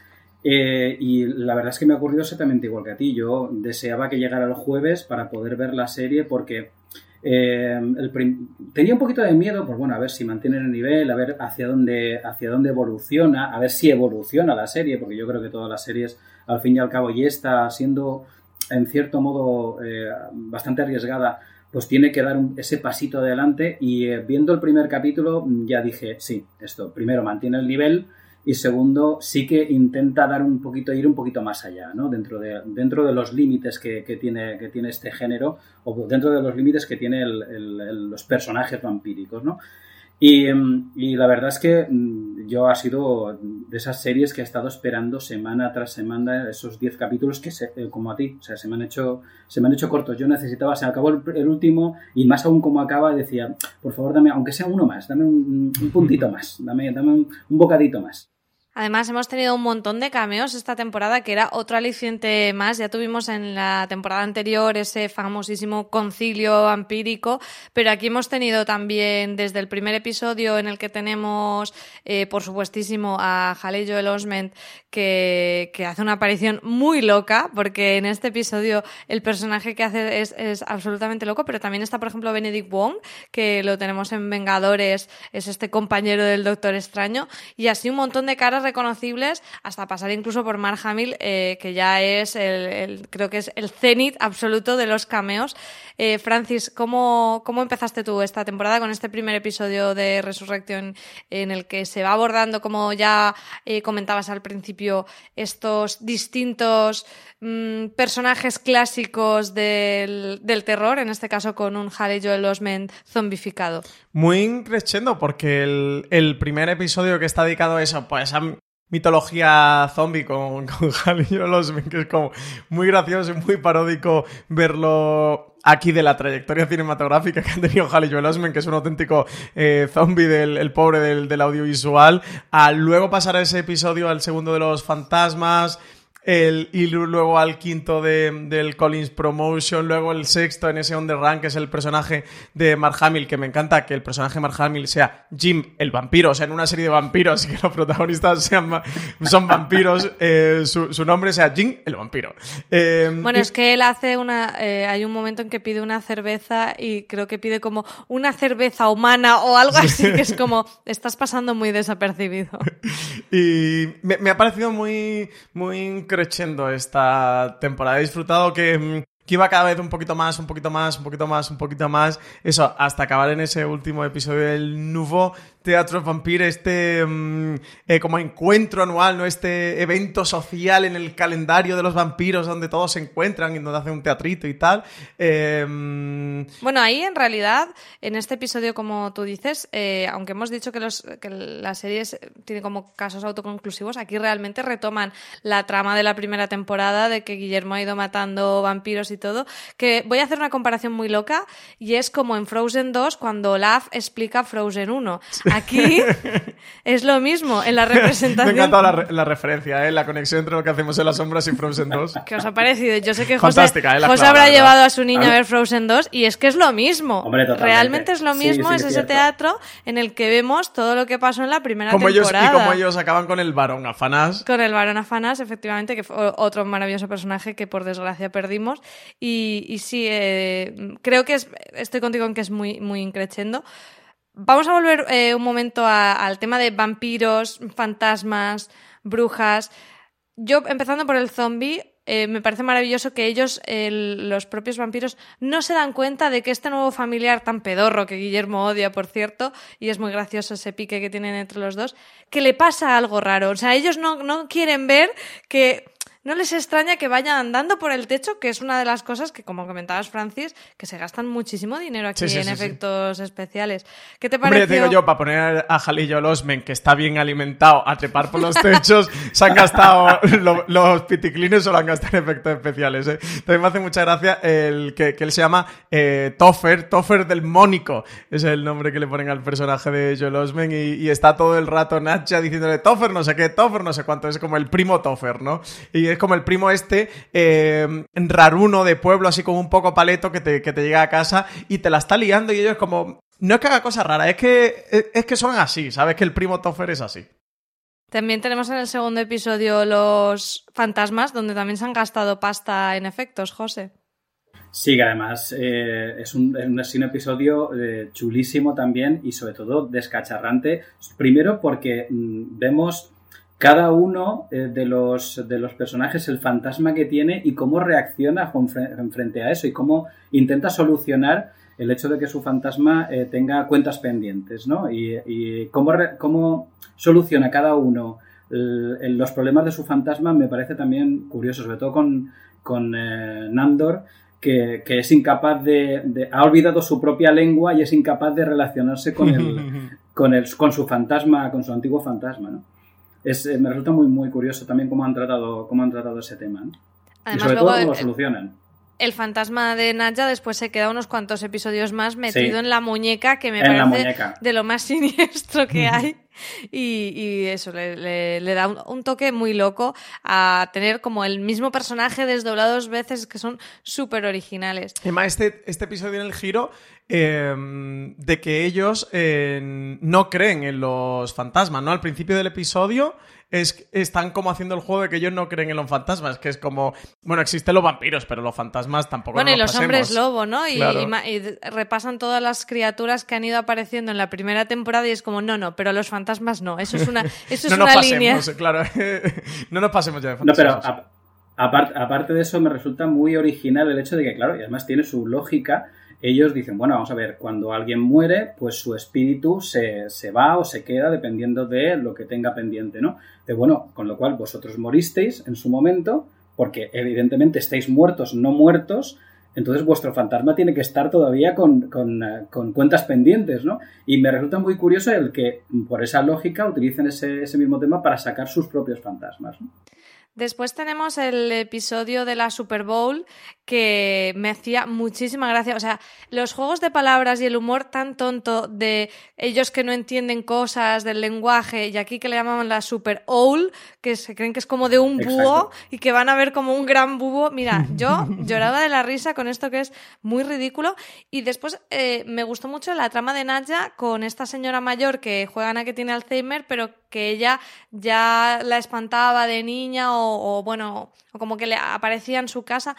Speaker 6: eh, y la verdad es que me ha ocurrido exactamente igual que a ti. Yo deseaba que llegara el jueves para poder ver la serie porque eh, tenía un poquito de miedo, pues bueno, a ver si mantiene el nivel, a ver hacia dónde, hacia dónde evoluciona, a ver si evoluciona la serie, porque yo creo que todas las series, al fin y al cabo, y está siendo en cierto modo eh, bastante arriesgada, pues tiene que dar un, ese pasito adelante. Y eh, viendo el primer capítulo, ya dije, sí, esto, primero mantiene el nivel y segundo, sí que intenta dar un poquito, ir un poquito más allá, ¿no? Dentro de, dentro de los límites que, que, tiene, que tiene este género, o dentro de los límites que tiene el, el, el, los personajes vampíricos, ¿no? Y, y, la verdad es que yo ha sido de esas series que he estado esperando semana tras semana esos 10 capítulos que se, como a ti, o sea, se me han hecho se me han hecho cortos. Yo necesitaba, se acabó el, el último y más aún como acaba decía, por favor, dame aunque sea uno más, dame un, un puntito más, dame dame un, un bocadito más.
Speaker 4: Además, hemos tenido un montón de cameos esta temporada, que era otro aliciente más. Ya tuvimos en la temporada anterior ese famosísimo concilio vampírico, pero aquí hemos tenido también desde el primer episodio en el que tenemos, eh, por supuestísimo, a Haley Joel Osment, que, que, hace una aparición muy loca, porque en este episodio el personaje que hace es, es absolutamente loco, pero también está, por ejemplo, Benedict Wong, que lo tenemos en Vengadores, es este compañero del Doctor Extraño, y así un montón de caras reconocibles hasta pasar incluso por Mark Hamill, eh, que ya es el, creo que es el cenit absoluto de los cameos. Eh, Francis, ¿cómo, ¿cómo empezaste tú esta temporada con este primer episodio de Resurrección en el que se va abordando, como ya eh, comentabas al principio, estos distintos mmm, personajes clásicos del, del, terror, en este caso con un Harry Joel Osment zombificado?
Speaker 5: Muy crescendo, porque el, el primer episodio que está dedicado a eso, pues a mitología zombie con, con Harry Joel que es como muy gracioso y muy paródico verlo aquí de la trayectoria cinematográfica que ha tenido Halle Joel Osment, que es un auténtico eh, zombie del el pobre del, del audiovisual, a luego pasar a ese episodio al segundo de los fantasmas, el, y luego al quinto de, del Collins Promotion, luego el sexto en ese On the Run, que es el personaje de Mark Hamill, que me encanta que el personaje de Mark Hamill sea Jim el vampiro, o sea, en una serie de vampiros y que los protagonistas sean, son vampiros, eh, su, nombre sea Jim el vampiro.
Speaker 4: Eh, bueno, es que él hace una, eh, hay un momento en que pide una cerveza y creo que pide como una cerveza humana o algo así, que es como, estás pasando muy desapercibido.
Speaker 5: y me, me ha parecido muy, muy creciendo esta temporada. He disfrutado que mm, que iba cada vez un poquito más, un poquito más, un poquito más, un poquito más. Eso, hasta acabar en ese último episodio del Nouveau Teatro Vampire, este mm, eh, como encuentro anual, ¿no? Este evento social en el calendario de los vampiros donde todos se encuentran y donde hacen un teatrito y tal. Em,
Speaker 4: bueno, ahí en realidad, en este episodio, como tú dices, eh, aunque hemos dicho que, los, que la serie tiene como casos autoconclusivos, aquí realmente retoman la trama de la primera temporada de que Guillermo ha ido matando vampiros y todo, que voy a hacer una comparación muy loca y es como en Frozen 2 cuando Olaf explica Frozen 1. Aquí es lo mismo en la representación.
Speaker 5: Me ha encantado la, referencia, ¿eh? la conexión entre lo que hacemos en las sombras y Frozen 2.
Speaker 4: ¿Qué os ha parecido? Yo sé que José, ¿eh? José habrá llevado a su niña a ver Frozen 2 y es que es lo mismo. Realmente es lo mismo, es ese teatro en el que vemos todo lo que pasó en la primera
Speaker 5: como
Speaker 4: temporada.
Speaker 5: Ellos, y como ellos acaban con el varón Afanás.
Speaker 4: Con el varón Afanás, efectivamente, que fue otro maravilloso personaje que por desgracia perdimos. Y, sí, eh, creo que estoy contigo en que es muy, muy increchendo. Vamos a volver eh, un momento al tema de vampiros, fantasmas, brujas. Yo, empezando por el zombie, eh, me parece maravilloso que ellos, los propios vampiros, no se dan cuenta de que este nuevo familiar tan pedorro, que Guillermo odia, por cierto, y es muy gracioso ese pique que tienen entre los dos, que le pasa algo raro. O sea, ellos no, no quieren ver que no les extraña que vayan andando por el techo, que es una de las cosas que, como comentabas, Francis, que se gastan muchísimo dinero aquí en efectos especiales. ¿Qué te parece?
Speaker 5: Digo yo, para poner a Jalillo Losmen, que está bien alimentado, a trepar por los techos, se han gastado los piticlines o lo han gastado en efectos especiales. ¿eh? También me hace mucha gracia el que, él se llama eh, Toffer, Toffer del Mónico, es el nombre que le ponen al personaje de Joel Osment, y, está todo el rato Nacha diciéndole Toffer no sé qué, Toffer no sé cuánto, es como el primo Toffer, ¿no? Y es como el primo este eh, raruno de pueblo, así como un poco paleto, que te, llega a casa y te la está liando y ellos como... No es que haga cosas raras, es que, es, que son así, ¿sabes? Que el primo Toffer es así.
Speaker 4: También tenemos en el segundo episodio los fantasmas, donde también se han gastado pasta en efectos, José.
Speaker 6: Sí, que además eh, es, un, es, un, episodio eh, chulísimo también y sobre todo descacharrante. Primero porque mm, vemos cada uno eh, de, los, de los personajes, el fantasma que tiene y cómo reacciona frente a eso y cómo intenta solucionar el hecho de que su fantasma eh, tenga cuentas pendientes, ¿no? Y, cómo, cómo, soluciona cada uno los problemas de su fantasma me parece también curioso, sobre todo con, con eh, Nandor, que, es incapaz de, ha olvidado su propia lengua y es incapaz de relacionarse con el, con el, con su fantasma, con su antiguo fantasma, ¿no? Es, eh, me resulta muy, muy curioso también cómo han tratado, cómo han tratado ese tema. ¿no? y sobre todo cómo lo solucionan.
Speaker 4: El fantasma de Nadja después se queda unos cuantos episodios más metido en la muñeca, que me parece de lo más siniestro que hay. Y, eso, le, da un, toque muy loco a tener como el mismo personaje desdoblado dos veces que son súper originales.
Speaker 5: Además, este, este episodio en el giro em, de que ellos eh, no creen en los fantasmas, ¿no? Al principio del episodio es, están como haciendo el juego de que ellos no creen en los fantasmas, que es como, bueno, existen los vampiros, pero los fantasmas tampoco.
Speaker 4: Bueno, y los hombres lobo, ¿no? Y, repasan todas las criaturas que han ido apareciendo en la primera temporada y es como, no, no, pero los fantasmas no. Eso es una, eso es
Speaker 5: no
Speaker 4: una
Speaker 5: nos
Speaker 4: línea.
Speaker 5: Pasemos, claro, no nos pasemos ya de fantasmas.
Speaker 6: No, pero aparte de eso, me resulta muy original el hecho de que, claro, y además tiene su lógica ellos dicen, bueno, vamos a ver, cuando alguien muere, pues su espíritu se, va o se queda dependiendo de lo que tenga pendiente, ¿no? De bueno, con lo cual vosotros moristeis en su momento, porque evidentemente estáis muertos, no muertos, entonces vuestro fantasma tiene que estar todavía con, cuentas pendientes, ¿no? Y me resulta muy curioso el que, por esa lógica, utilicen ese, ese mismo tema para sacar sus propios fantasmas.
Speaker 4: Después tenemos el episodio de la Super Bowl que me hacía muchísima gracia. O sea, los juegos de palabras y el humor tan tonto de ellos que no entienden cosas del lenguaje y aquí que le llamaban la Super Owl, que se creen que es como de un búho y que van a ver como un gran búho. Mira, yo lloraba de la risa con esto que es muy ridículo. Y después eh, me gustó mucho la trama de Nadja con esta señora mayor que juegan a que tiene Alzheimer, pero que ella ya la espantaba de niña o, o bueno, o como que le aparecía en su casa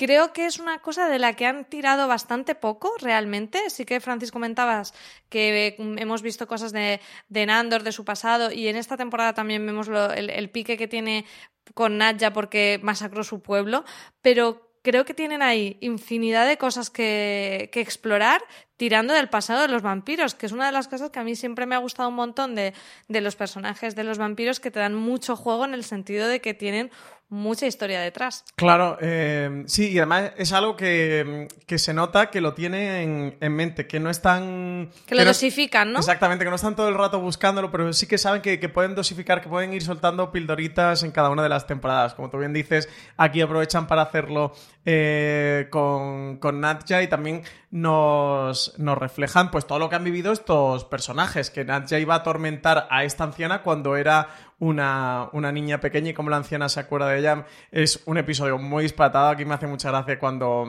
Speaker 4: creo que es una cosa de la que han tirado bastante poco realmente. Sí que, Francis, comentabas que hemos visto cosas de, de Nandor, de su pasado, y en esta temporada también vemos el, el, pique que tiene con Nadja porque masacró su pueblo, pero creo que tienen ahí infinidad de cosas que, que, explorar tirando del pasado de los vampiros, que es una de las cosas que a mí siempre me ha gustado un montón de, de los personajes de los vampiros que te dan mucho juego en el sentido de que tienen mucha historia detrás.
Speaker 5: Claro, eh, sí, y además es algo que, que se nota que lo tiene en, en, mente, que no están...
Speaker 4: Que lo dosifican, ¿no?
Speaker 5: Exactamente, que no están todo el rato buscándolo, pero sí que saben que, que, pueden dosificar, que pueden ir soltando pildoritas en cada una de las temporadas. Como tú bien dices, aquí aprovechan para hacerlo eh, con, con Natja y también nos, nos reflejan pues todo lo que han vivido estos personajes, que Natja iba a atormentar a esta anciana cuando era una, una, niña pequeña y como la anciana se acuerda de ella. Es un episodio muy dispatado. Aquí me hace mucha gracia cuando,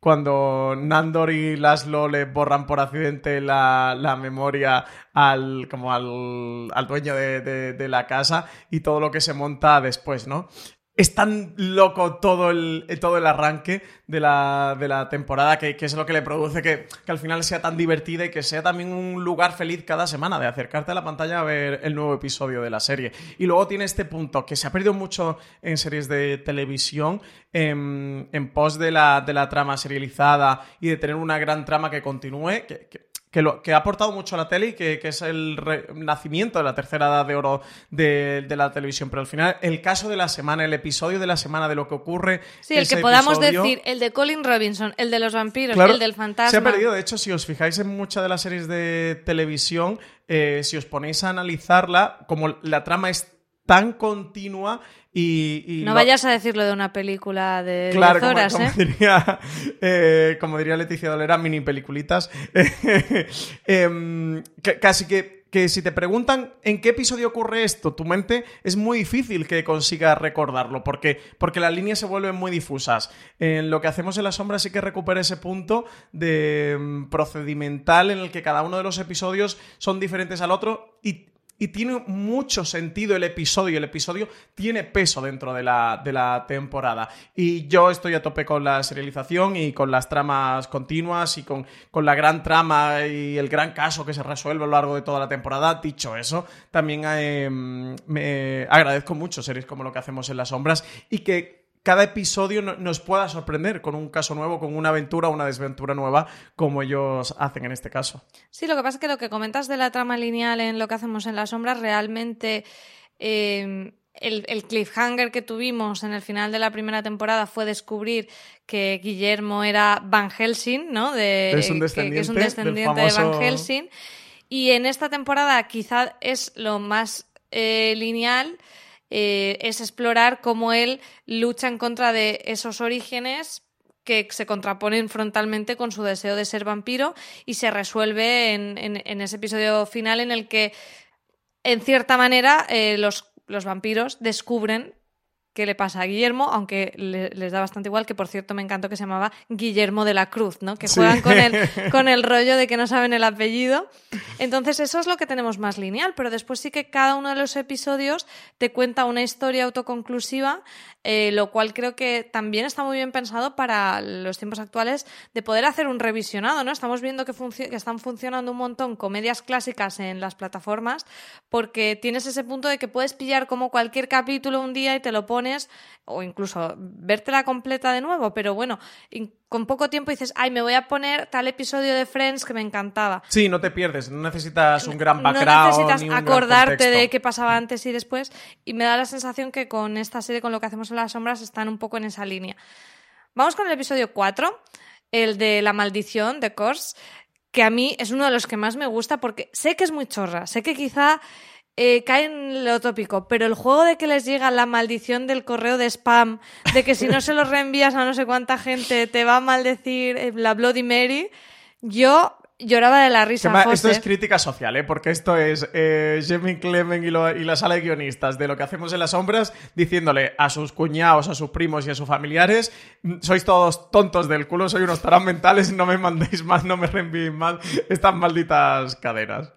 Speaker 5: cuando Nandor y Laszlo le borran por accidente la, la memoria al, como al, al dueño de, de, la casa y todo lo que se monta después, ¿no? Es tan loco todo el, todo el arranque de la, de la temporada que, que, es lo que le produce que, que, al final sea tan divertida y que sea también un lugar feliz cada semana de acercarte a la pantalla a ver el nuevo episodio de la serie. Y luego tiene este punto que se ha perdido mucho en series de televisión en, en pos de la, de la trama serializada y de tener una gran trama que continúe. Que, que, lo, que ha aportado mucho a la tele y que, que es el nacimiento de la tercera edad de oro de, de, la televisión. Pero al final, el caso de la semana, el episodio de la semana de lo que ocurre.
Speaker 4: Sí, el que podamos episodio, decir, el de Colin Robinson, el de los vampiros, claro, el del fantasma.
Speaker 5: Se ha perdido. De hecho, si os fijáis en muchas de las series de televisión, eh, si os ponéis a analizarla, como la trama es tan continua y, y
Speaker 4: no vayas a decirlo de una película de
Speaker 5: claro,
Speaker 4: 10 horas,
Speaker 5: como, como
Speaker 4: ¿eh?
Speaker 5: Diría, eh, como diría Leticia Dolera, mini peliculitas. eh, casi que, que si te preguntan en qué episodio ocurre esto, tu mente es muy difícil que consiga recordarlo, porque, porque las líneas se vuelven muy difusas. En lo que hacemos en la sombra sí que recupera ese punto de um, procedimental en el que cada uno de los episodios son diferentes al otro y y tiene mucho sentido el episodio. El episodio tiene peso dentro de la, de la temporada. Y yo estoy a tope con la serialización y con las tramas continuas y con, con la gran trama y el gran caso que se resuelve a lo largo de toda la temporada. Dicho eso, también eh, me agradezco mucho series como lo que hacemos en las sombras y que cada episodio nos pueda sorprender con un caso nuevo, con una aventura o una desventura nueva, como ellos hacen en este caso.
Speaker 4: Sí, lo que pasa es que lo que comentas de la trama lineal en lo que hacemos en las sombras realmente... Eh, el, el, cliffhanger que tuvimos en el final de la primera temporada fue descubrir que Guillermo era Van Helsing, ¿no? De,
Speaker 5: es un descendiente,
Speaker 4: que, que es un descendiente famoso... de Van Helsing. Y en esta temporada quizá es lo más eh, lineal eh, es explorar cómo él lucha en contra de esos orígenes que se contraponen frontalmente con su deseo de ser vampiro y se resuelve en, en, ese episodio final en el que, en cierta manera, eh, los, los vampiros descubren qué le pasa a Guillermo, aunque le, les da bastante igual, que por cierto me encantó que se llamaba Guillermo de la Cruz, ¿no? Que juegan sí. con, el, con el rollo de que no saben el apellido. Entonces eso es lo que tenemos más lineal, pero después sí que cada uno de los episodios te cuenta una historia autoconclusiva, eh, lo cual creo que también está muy bien pensado para los tiempos actuales de poder hacer un revisionado, ¿no? Estamos viendo que, que están funcionando un montón comedias clásicas en las plataformas porque tienes ese punto de que puedes pillar como cualquier capítulo un día y te lo pones o incluso vértela completa de nuevo, pero bueno, con poco tiempo dices, ay, me voy a poner tal episodio de Friends que me encantaba.
Speaker 5: Sí, no te pierdes, no necesitas un gran background.
Speaker 4: No necesitas acordarte de qué pasaba antes y después, y me da la sensación que con esta serie, con lo que hacemos en las sombras, están un poco en esa línea. Vamos con el episodio 4, el de la maldición de Kors, que a mí es uno de los que más me gusta porque sé que es muy chorra, sé que quizá eh, caen en lo tópico, pero el juego de que les llega la maldición del correo de spam, de que si no se lo reenvías a no sé cuánta gente te va a maldecir eh, la Bloody Mary, yo lloraba de la risa.
Speaker 5: Chema, esto es crítica social, ¿eh? porque esto es eh, Jamie Clement y, lo- y la sala de guionistas de lo que hacemos en las sombras, diciéndole a sus cuñados, a sus primos y a sus familiares, "Mm, sois todos tontos del culo, sois unos tarán mentales, no me mandéis más, no me reenvíen más estas malditas cadenas.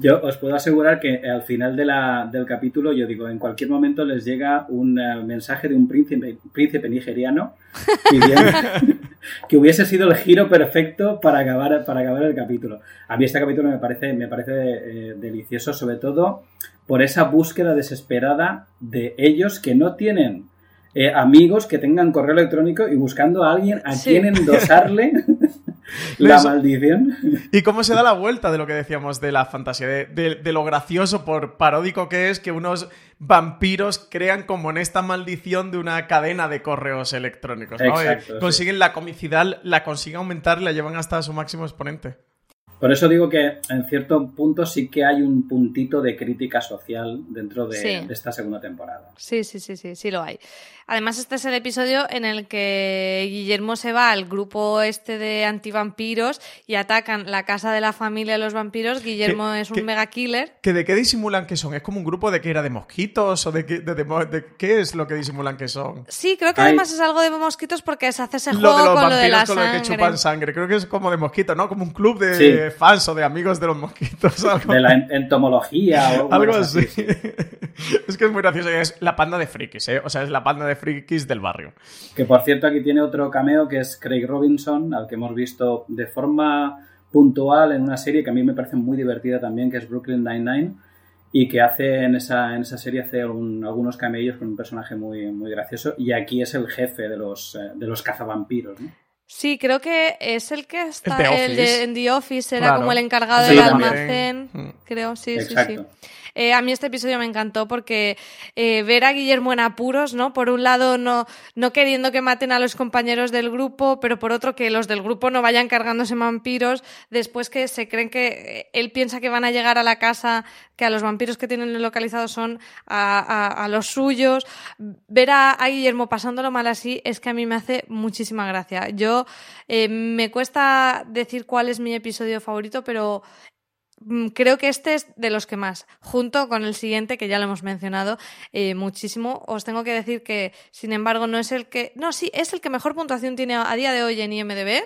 Speaker 6: Yo os puedo asegurar que al final de la- del capítulo, yo digo, en cualquier momento les llega un eh, mensaje de un príncipe, príncipe nigeriano pidiendo que hubiese sido el giro perfecto para acabar, para acabar el capítulo. A mí este capítulo me parece, me parece eh, delicioso, sobre todo por esa búsqueda desesperada de ellos que no tienen eh, amigos que tengan correo electrónico y buscando a alguien a
Speaker 4: Sí.
Speaker 6: quien endosarle la maldición.
Speaker 5: Y cómo se da la vuelta de lo que decíamos de la fantasía, de, de- de lo gracioso por paródico que es que unos vampiros crean como en esta maldición de una cadena de correos electrónicos. ¿no?
Speaker 6: Exacto,
Speaker 5: Eh,
Speaker 6: sí.
Speaker 5: consiguen la comicidad, la consiguen aumentar y la llevan hasta su máximo exponente.
Speaker 6: Por eso digo que en cierto punto sí que hay un puntito de crítica social dentro de,
Speaker 4: Sí.
Speaker 6: de esta segunda temporada.
Speaker 4: Sí, sí, sí, sí, sí lo hay. Además, este es el episodio en el que Guillermo se va al grupo este de antivampiros y atacan la casa de la familia de los vampiros. Guillermo
Speaker 5: ¿Qué-
Speaker 4: es un mega killer.
Speaker 5: ¿Que ¿De qué disimulan que son? ¿Es como un grupo de que era de mosquitos? ¿O de qué, de, de- de qué es lo que disimulan que son?
Speaker 4: Sí, creo que
Speaker 6: Ay.
Speaker 4: además es algo de mosquitos porque se hace ese
Speaker 5: Lo
Speaker 4: juego
Speaker 5: de los
Speaker 4: con lo de
Speaker 5: vampiros
Speaker 4: la
Speaker 5: con lo que chupan sangre. Creo que es como de mosquitos, ¿no? Como un club de
Speaker 6: Sí.
Speaker 5: fans o de amigos de los mosquitos. Algo,
Speaker 6: De la en- entomología o
Speaker 5: algo así.
Speaker 6: sí.
Speaker 5: es que es muy gracioso. Es la panda de frikis, ¿eh? O sea, es la panda de frikis del barrio.
Speaker 6: Que por cierto aquí tiene otro cameo que es Craig Robinson, al que hemos visto de forma puntual en una serie que a mí me parece muy divertida también, que es Brooklyn Nine-Nine, y que hace en esa, en esa serie hace algún- algunos camellos con un personaje muy, muy gracioso, y aquí es el jefe de los, eh, de los cazavampiros. ¿no?
Speaker 4: Sí, creo que es el que está
Speaker 5: The
Speaker 4: el de-
Speaker 5: Office.
Speaker 4: en The Office, era
Speaker 5: Claro.
Speaker 4: como el encargado
Speaker 6: Sí,
Speaker 4: del almacén. Creo, sí, sí, sí. Eh, a mí este episodio me encantó porque eh, ver a Guillermo en apuros, ¿no? Por un lado, no, no queriendo que maten a los compañeros del grupo, pero por otro, que los del grupo no vayan cargándose vampiros. Después que se creen que eh, él piensa que van a llegar a la casa, que a los vampiros que tienen localizados son a, a- los suyos. Ver a, a Guillermo pasándolo mal así es que a mí me hace muchísima gracia. Yo me cuesta decir cuál es mi episodio favorito, pero Creo que este es de los que más, junto con el siguiente que ya lo hemos mencionado eh, muchísimo. Os tengo que decir que, sin embargo, no es el que, no, sí, es el que mejor puntuación tiene a día de hoy en IMDb,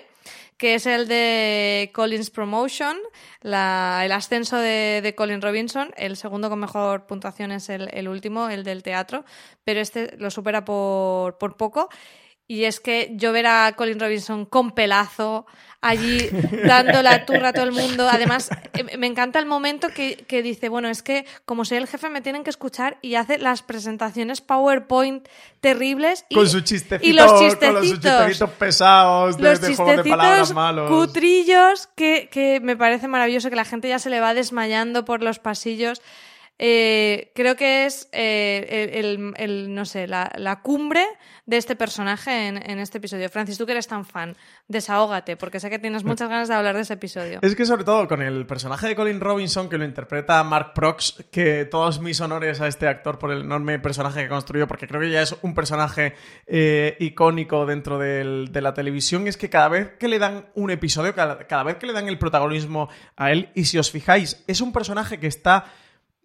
Speaker 4: que es el de Collins Promotion, la- el ascenso de, de Colin Robinson. El segundo con mejor puntuación es el, el último, el del teatro, pero este lo supera por, por poco. Y es que yo ver a Colin Robinson con pelazo allí dando la turra a todo el mundo. Además, eh, me encanta el momento que, que dice, bueno, es que como soy el jefe me tienen que escuchar y hace las presentaciones PowerPoint terribles. Y,
Speaker 5: Con su chistecito,
Speaker 4: y los
Speaker 5: con los
Speaker 4: chistecitos.
Speaker 5: chistecitos pesados de,
Speaker 4: Los
Speaker 5: de juegos de palabras
Speaker 4: chistecitos
Speaker 5: malos.
Speaker 4: cutrillos que, que me parece maravilloso que la gente ya se le va desmayando por los pasillos. Eh, creo que es eh, el, no sé, la, cumbre de este personaje en, este episodio. Francis, tú que eres tan fan, desahógate, porque sé que tienes muchas ganas de hablar de ese episodio.
Speaker 5: Es que sobre todo con el personaje de Colin Robinson, que lo interpreta Mark Prox, que todos mis honores a este actor por el enorme personaje que construyó, porque creo que ya es un personaje eh, icónico dentro de la televisión, es que cada vez que le dan un episodio, cada vez que le dan el protagonismo a él, y si os fijáis, es un personaje que está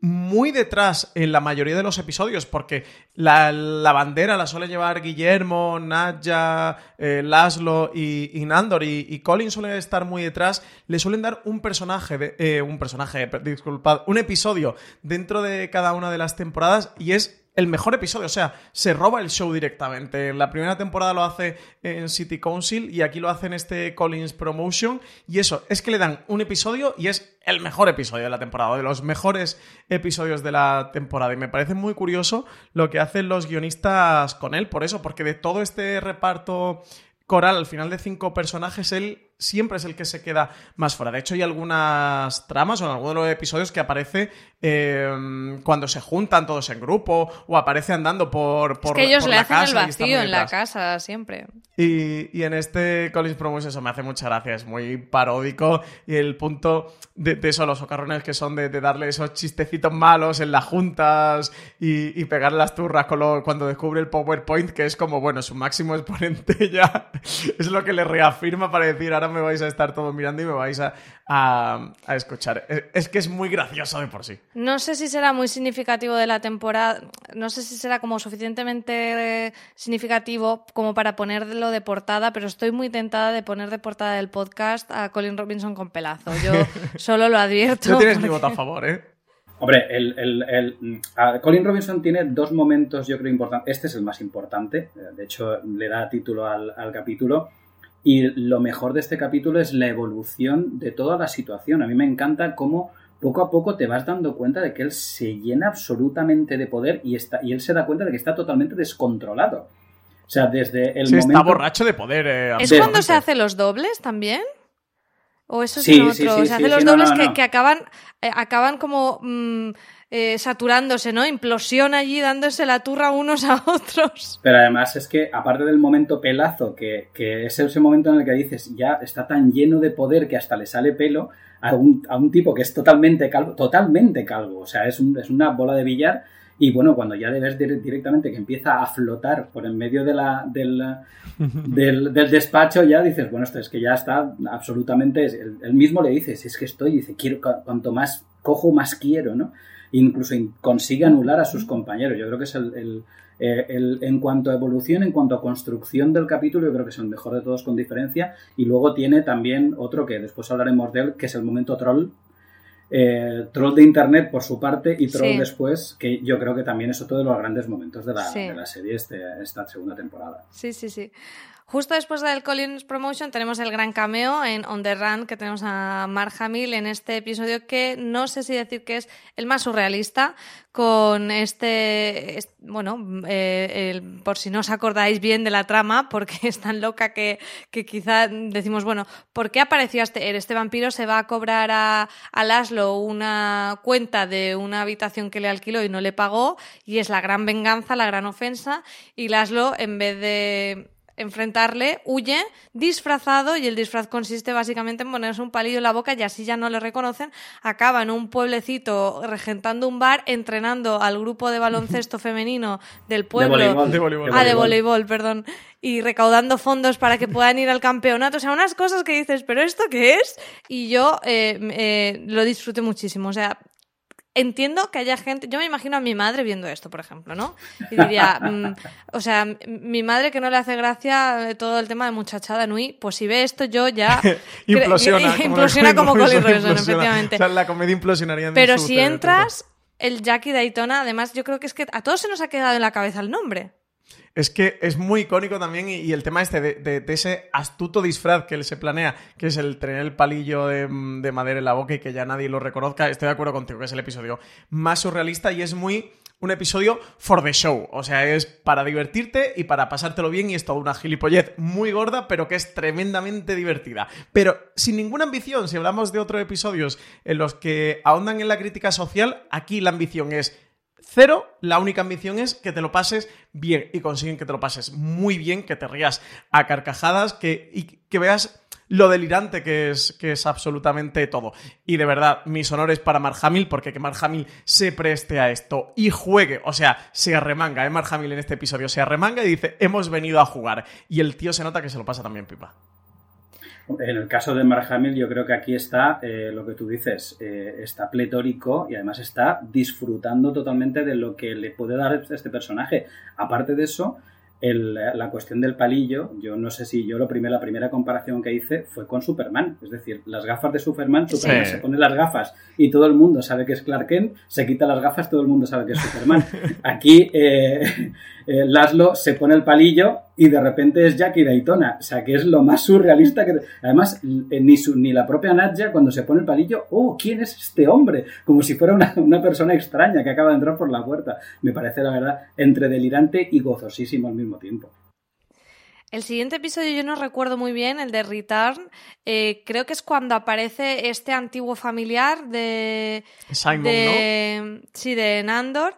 Speaker 5: muy detrás en la mayoría de los episodios, porque la, bandera la suele llevar Guillermo, Nadja, eh, Laszlo y, Nandor, y, Colin suele estar muy detrás. Le suelen dar un personaje, de- eh, un personaje, per- disculpad, un episodio dentro de cada una de las temporadas, y es el mejor episodio, o sea, se roba el show directamente. En la primera temporada lo hace en City Council y aquí lo hace en este Collins Promotion. Y eso, es que le dan un episodio y es el mejor episodio de la temporada, de los mejores episodios de la temporada. Y me parece muy curioso lo que hacen los guionistas con él, por eso, porque de todo este reparto coral al final de cinco personajes, él siempre es el que se queda más fuera. De hecho, hay algunas tramas o en algunos de los episodios que aparece eh, cuando se juntan todos en grupo o aparece andando por, por
Speaker 4: Es que ellos
Speaker 5: por
Speaker 4: le
Speaker 5: la
Speaker 4: hacen
Speaker 5: casa
Speaker 4: el vacío en la casa siempre.
Speaker 5: Y, y en este Collins Promotion eso me hace mucha gracia, es muy paródico y el punto de, de eso, los socarrones que son de, de darle esos chistecitos malos en las juntas y, y pegar las turras con lo- cuando descubre el PowerPoint, que es como, bueno, su máximo exponente ya es lo que le reafirma para decir, ahora me vais a estar todos mirando y me vais a, a- a escuchar. Es, es que es muy gracioso de por sí.
Speaker 4: No sé si será muy significativo de la temporada, no sé si será como suficientemente significativo como para ponerlo de portada, pero estoy muy tentada de poner de portada del podcast a Colin Robinson con pelazo. Yo solo lo advierto.
Speaker 5: No tienes mi
Speaker 4: porque-
Speaker 5: voto a favor, ¿eh?
Speaker 6: Hombre, el, el- el- a Colin Robinson tiene dos momentos, yo creo, importantes. Este es el más importante, eh, de hecho, le da título al, al capítulo. Y lo mejor de este capítulo es la evolución de toda la situación. A mí me encanta cómo poco a poco te vas dando cuenta de que él se llena absolutamente de poder y, está, y él se da cuenta de que está totalmente descontrolado. O sea, desde el
Speaker 5: Sí,
Speaker 6: momento...
Speaker 5: está borracho de poder. eh,
Speaker 4: ¿Es cuando se hace los dobles también? ¿O eso es
Speaker 6: Sí,
Speaker 4: en otro?
Speaker 6: sí, sí,
Speaker 4: se
Speaker 6: sí,
Speaker 4: hace
Speaker 6: sí,
Speaker 4: los dobles
Speaker 6: no,
Speaker 4: que,
Speaker 6: no.
Speaker 4: que acaban, eh, acaban como mm, eh, saturándose, ¿no? Implosión allí dándose la turra unos a otros.
Speaker 6: Pero además es que, aparte del momento pelazo, que, que es ese momento en el que dices, ya está tan lleno de poder que hasta le sale pelo a un, a un tipo que es totalmente calvo, totalmente calvo, o sea, es, un- es una bola de billar. Y bueno, cuando ya le ves dire- directamente que empieza a flotar por en medio de la, del, del, del despacho, ya dices, bueno, esto es que ya está absolutamente. Él, mismo le dice, si es que estoy, dice, quiero, cu- cuanto más cojo, más quiero, ¿no? Incluso in- consigue anular a sus compañeros. Yo creo que es el, el- el- en cuanto a evolución, en cuanto a construcción del capítulo, yo creo que es el mejor de todos con diferencia. Y luego tiene también otro que después hablaremos de él, que es el momento troll. Eh, troll de internet por su parte y troll
Speaker 4: Sí.
Speaker 6: después, que yo creo que también es otro de los grandes momentos de la,
Speaker 4: Sí.
Speaker 6: de la serie este, esta segunda temporada.
Speaker 4: Sí, sí, sí. Justo después del Collins Promotion tenemos el gran cameo en On the Run que tenemos a Mark Hamill en este episodio que no sé si decir que es el más surrealista con este, es- bueno, eh, el- por si no os acordáis bien de la trama porque es tan loca que, que quizá decimos, bueno, ¿por qué aparecía este, este vampiro? Se va a cobrar a, a Laszlo una cuenta de una habitación que le alquiló y no le pagó y es la gran venganza, la gran ofensa y Laszlo en vez de enfrentarle, huye disfrazado y el disfraz consiste básicamente en ponerse un palillo en la boca y así ya no le reconocen. Acaba en un pueblecito regentando un bar, entrenando al grupo de baloncesto femenino del pueblo.
Speaker 6: voleibol.
Speaker 5: De voleibol.
Speaker 4: Ah, de voleibol, perdón. Y recaudando fondos para que puedan ir al campeonato. O sea, unas cosas que dices, ¿pero esto qué es? Y yo eh, eh, lo disfruté muchísimo. O sea, entiendo que haya gente. Yo me imagino a mi madre viendo esto, por ejemplo, ¿no? Y diría, mm, o sea, mi madre que no le hace gracia eh, todo el tema de muchachada Nui, pues si ve esto, yo ya.
Speaker 5: implosiona.
Speaker 4: implosiona como Colin Robinson,
Speaker 5: implosiona.
Speaker 4: efectivamente.
Speaker 5: O sea, la comedia implosionaría en
Speaker 4: Pero si entras, el Jackie Daytona, además, yo creo que es que a todos se nos ha quedado en la cabeza el nombre.
Speaker 5: Es que es muy icónico también y, el tema este de, ese astuto disfraz que él se planea, que es el tener el palillo de, de madera en la boca y que ya nadie lo reconozca, estoy de acuerdo contigo, que es el episodio más surrealista y es muy un episodio for the show, o sea, es para divertirte y para pasártelo bien y es toda una gilipollez muy gorda, pero que es tremendamente divertida. Pero sin ninguna ambición, si hablamos de otros episodios en los que ahondan en la crítica social, aquí la ambición es Cero, la única ambición es que te lo pases bien y consiguen que te lo pases muy bien, que te rías a carcajadas que, y que veas lo delirante que es, que es absolutamente todo. Y de verdad, mis honores para Mark Hamill, porque que Mark Hamill se preste a esto y juegue, o sea, se arremanga, ¿eh? Mark Hamill en este episodio se arremanga y dice, hemos venido a jugar. Y el tío se nota que se lo pasa también pipa.
Speaker 6: En el caso de Mark Hamill, yo creo que aquí está eh, lo que tú dices, eh, está pletórico y además está disfrutando totalmente de lo que le puede dar este personaje. Aparte de eso, el- la cuestión del palillo, yo no sé si yo lo primero, la primera comparación que hice fue con Superman. Es decir, las gafas de Superman, Superman
Speaker 5: Sí.
Speaker 6: se pone las gafas y todo el mundo sabe que es Clark Kent, se quita las gafas, todo el mundo sabe que es Superman. Aquí eh, eh, Laszlo se pone el palillo y de repente es Jackie Daytona. O sea, que es lo más surrealista que... Además, eh, ni, su- ni la propia Nadja cuando se pone el palillo, oh, ¿quién es este hombre? Como si fuera una, una persona extraña que acaba de entrar por la puerta. Me parece, la verdad, entre delirante y gozosísimo al mismo tiempo.
Speaker 4: El siguiente episodio yo no recuerdo muy bien, el de Return. Eh, creo que es cuando aparece este antiguo familiar de.
Speaker 5: Simon,
Speaker 4: de, Sí, de Nandor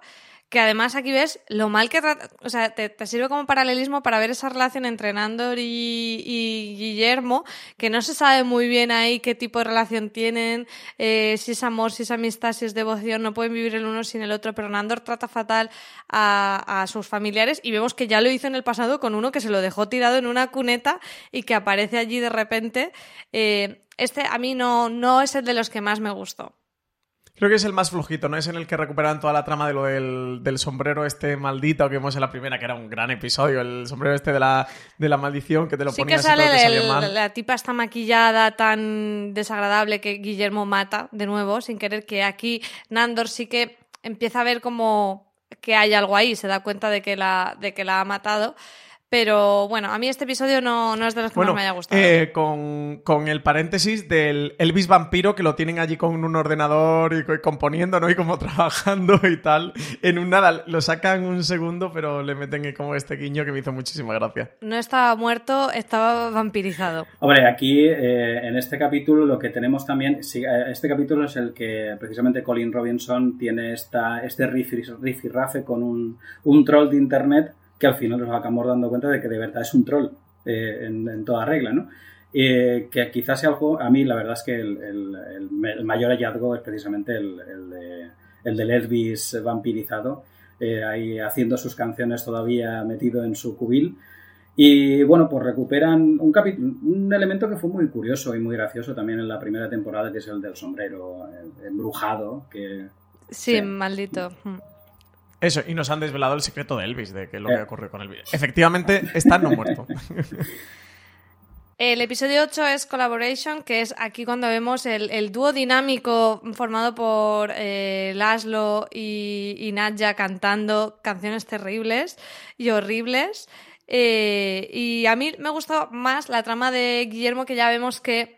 Speaker 4: que además aquí ves lo mal que o sea, te, sirve como paralelismo para ver esa relación entre Nandor y, Guillermo, que no se sabe muy bien ahí qué tipo de relación tienen, eh, si es amor, si es amistad, si es devoción, no pueden vivir el uno sin el otro, pero Nandor trata fatal a, sus familiares y vemos que ya lo hizo en el pasado con uno que se lo dejó tirado en una cuneta y que aparece allí de repente. Eh, este a mí no, no es el de los que más me gustó.
Speaker 5: Creo que es el más flojito, ¿no? Es en el que recuperan toda la trama de lo del, sombrero este maldito que vimos en la primera, que era un gran episodio, el sombrero este de la, de la maldición que te lo
Speaker 4: sí
Speaker 5: ponías
Speaker 4: que sale la tipa está maquillada tan desagradable que Guillermo mata de nuevo, sin querer que aquí Nandor sí que empieza a ver como que hay algo ahí, se da cuenta de que la, de que la ha matado. Pero bueno, a mí este episodio no, es de los que más me haya gustado.
Speaker 5: Eh, con, el paréntesis del Elvis vampiro que lo tienen allí con un ordenador y, componiendo, ¿no? Y como trabajando y tal. En un nada, lo sacan un segundo, pero le meten como este guiño que me hizo muchísima gracia.
Speaker 4: No estaba muerto, estaba vampirizado.
Speaker 6: Hombre, aquí eh, en este capítulo lo que tenemos también, eh, este capítulo es el que precisamente Colin Robinson tiene esta, este riff, y rafe con un, un troll de internet que al final nos acabamos dando cuenta de que de verdad es un troll eh, en, toda regla, ¿no? Eh, que quizás sea algo, a mí la verdad es que el, mayor hallazgo es precisamente el, de, el del Elvis vampirizado, eh, ahí haciendo sus canciones todavía metido en su cubil. Y bueno, pues recuperan un, un elemento que fue muy curioso y muy gracioso también en la primera temporada, que es el del sombrero embrujado. Que,
Speaker 4: sí, maldito.
Speaker 5: Eso, y nos han desvelado el secreto de Elvis, de que lo que eh. ocurrió con Elvis. Efectivamente, está no muerto.
Speaker 4: El episodio 8 es Collaboration, que es aquí cuando vemos el, dúo dinámico formado por eh, Laszlo y, y Nadja cantando canciones terribles y horribles. Eh, y a mí me gustó más la trama de Guillermo, que ya vemos que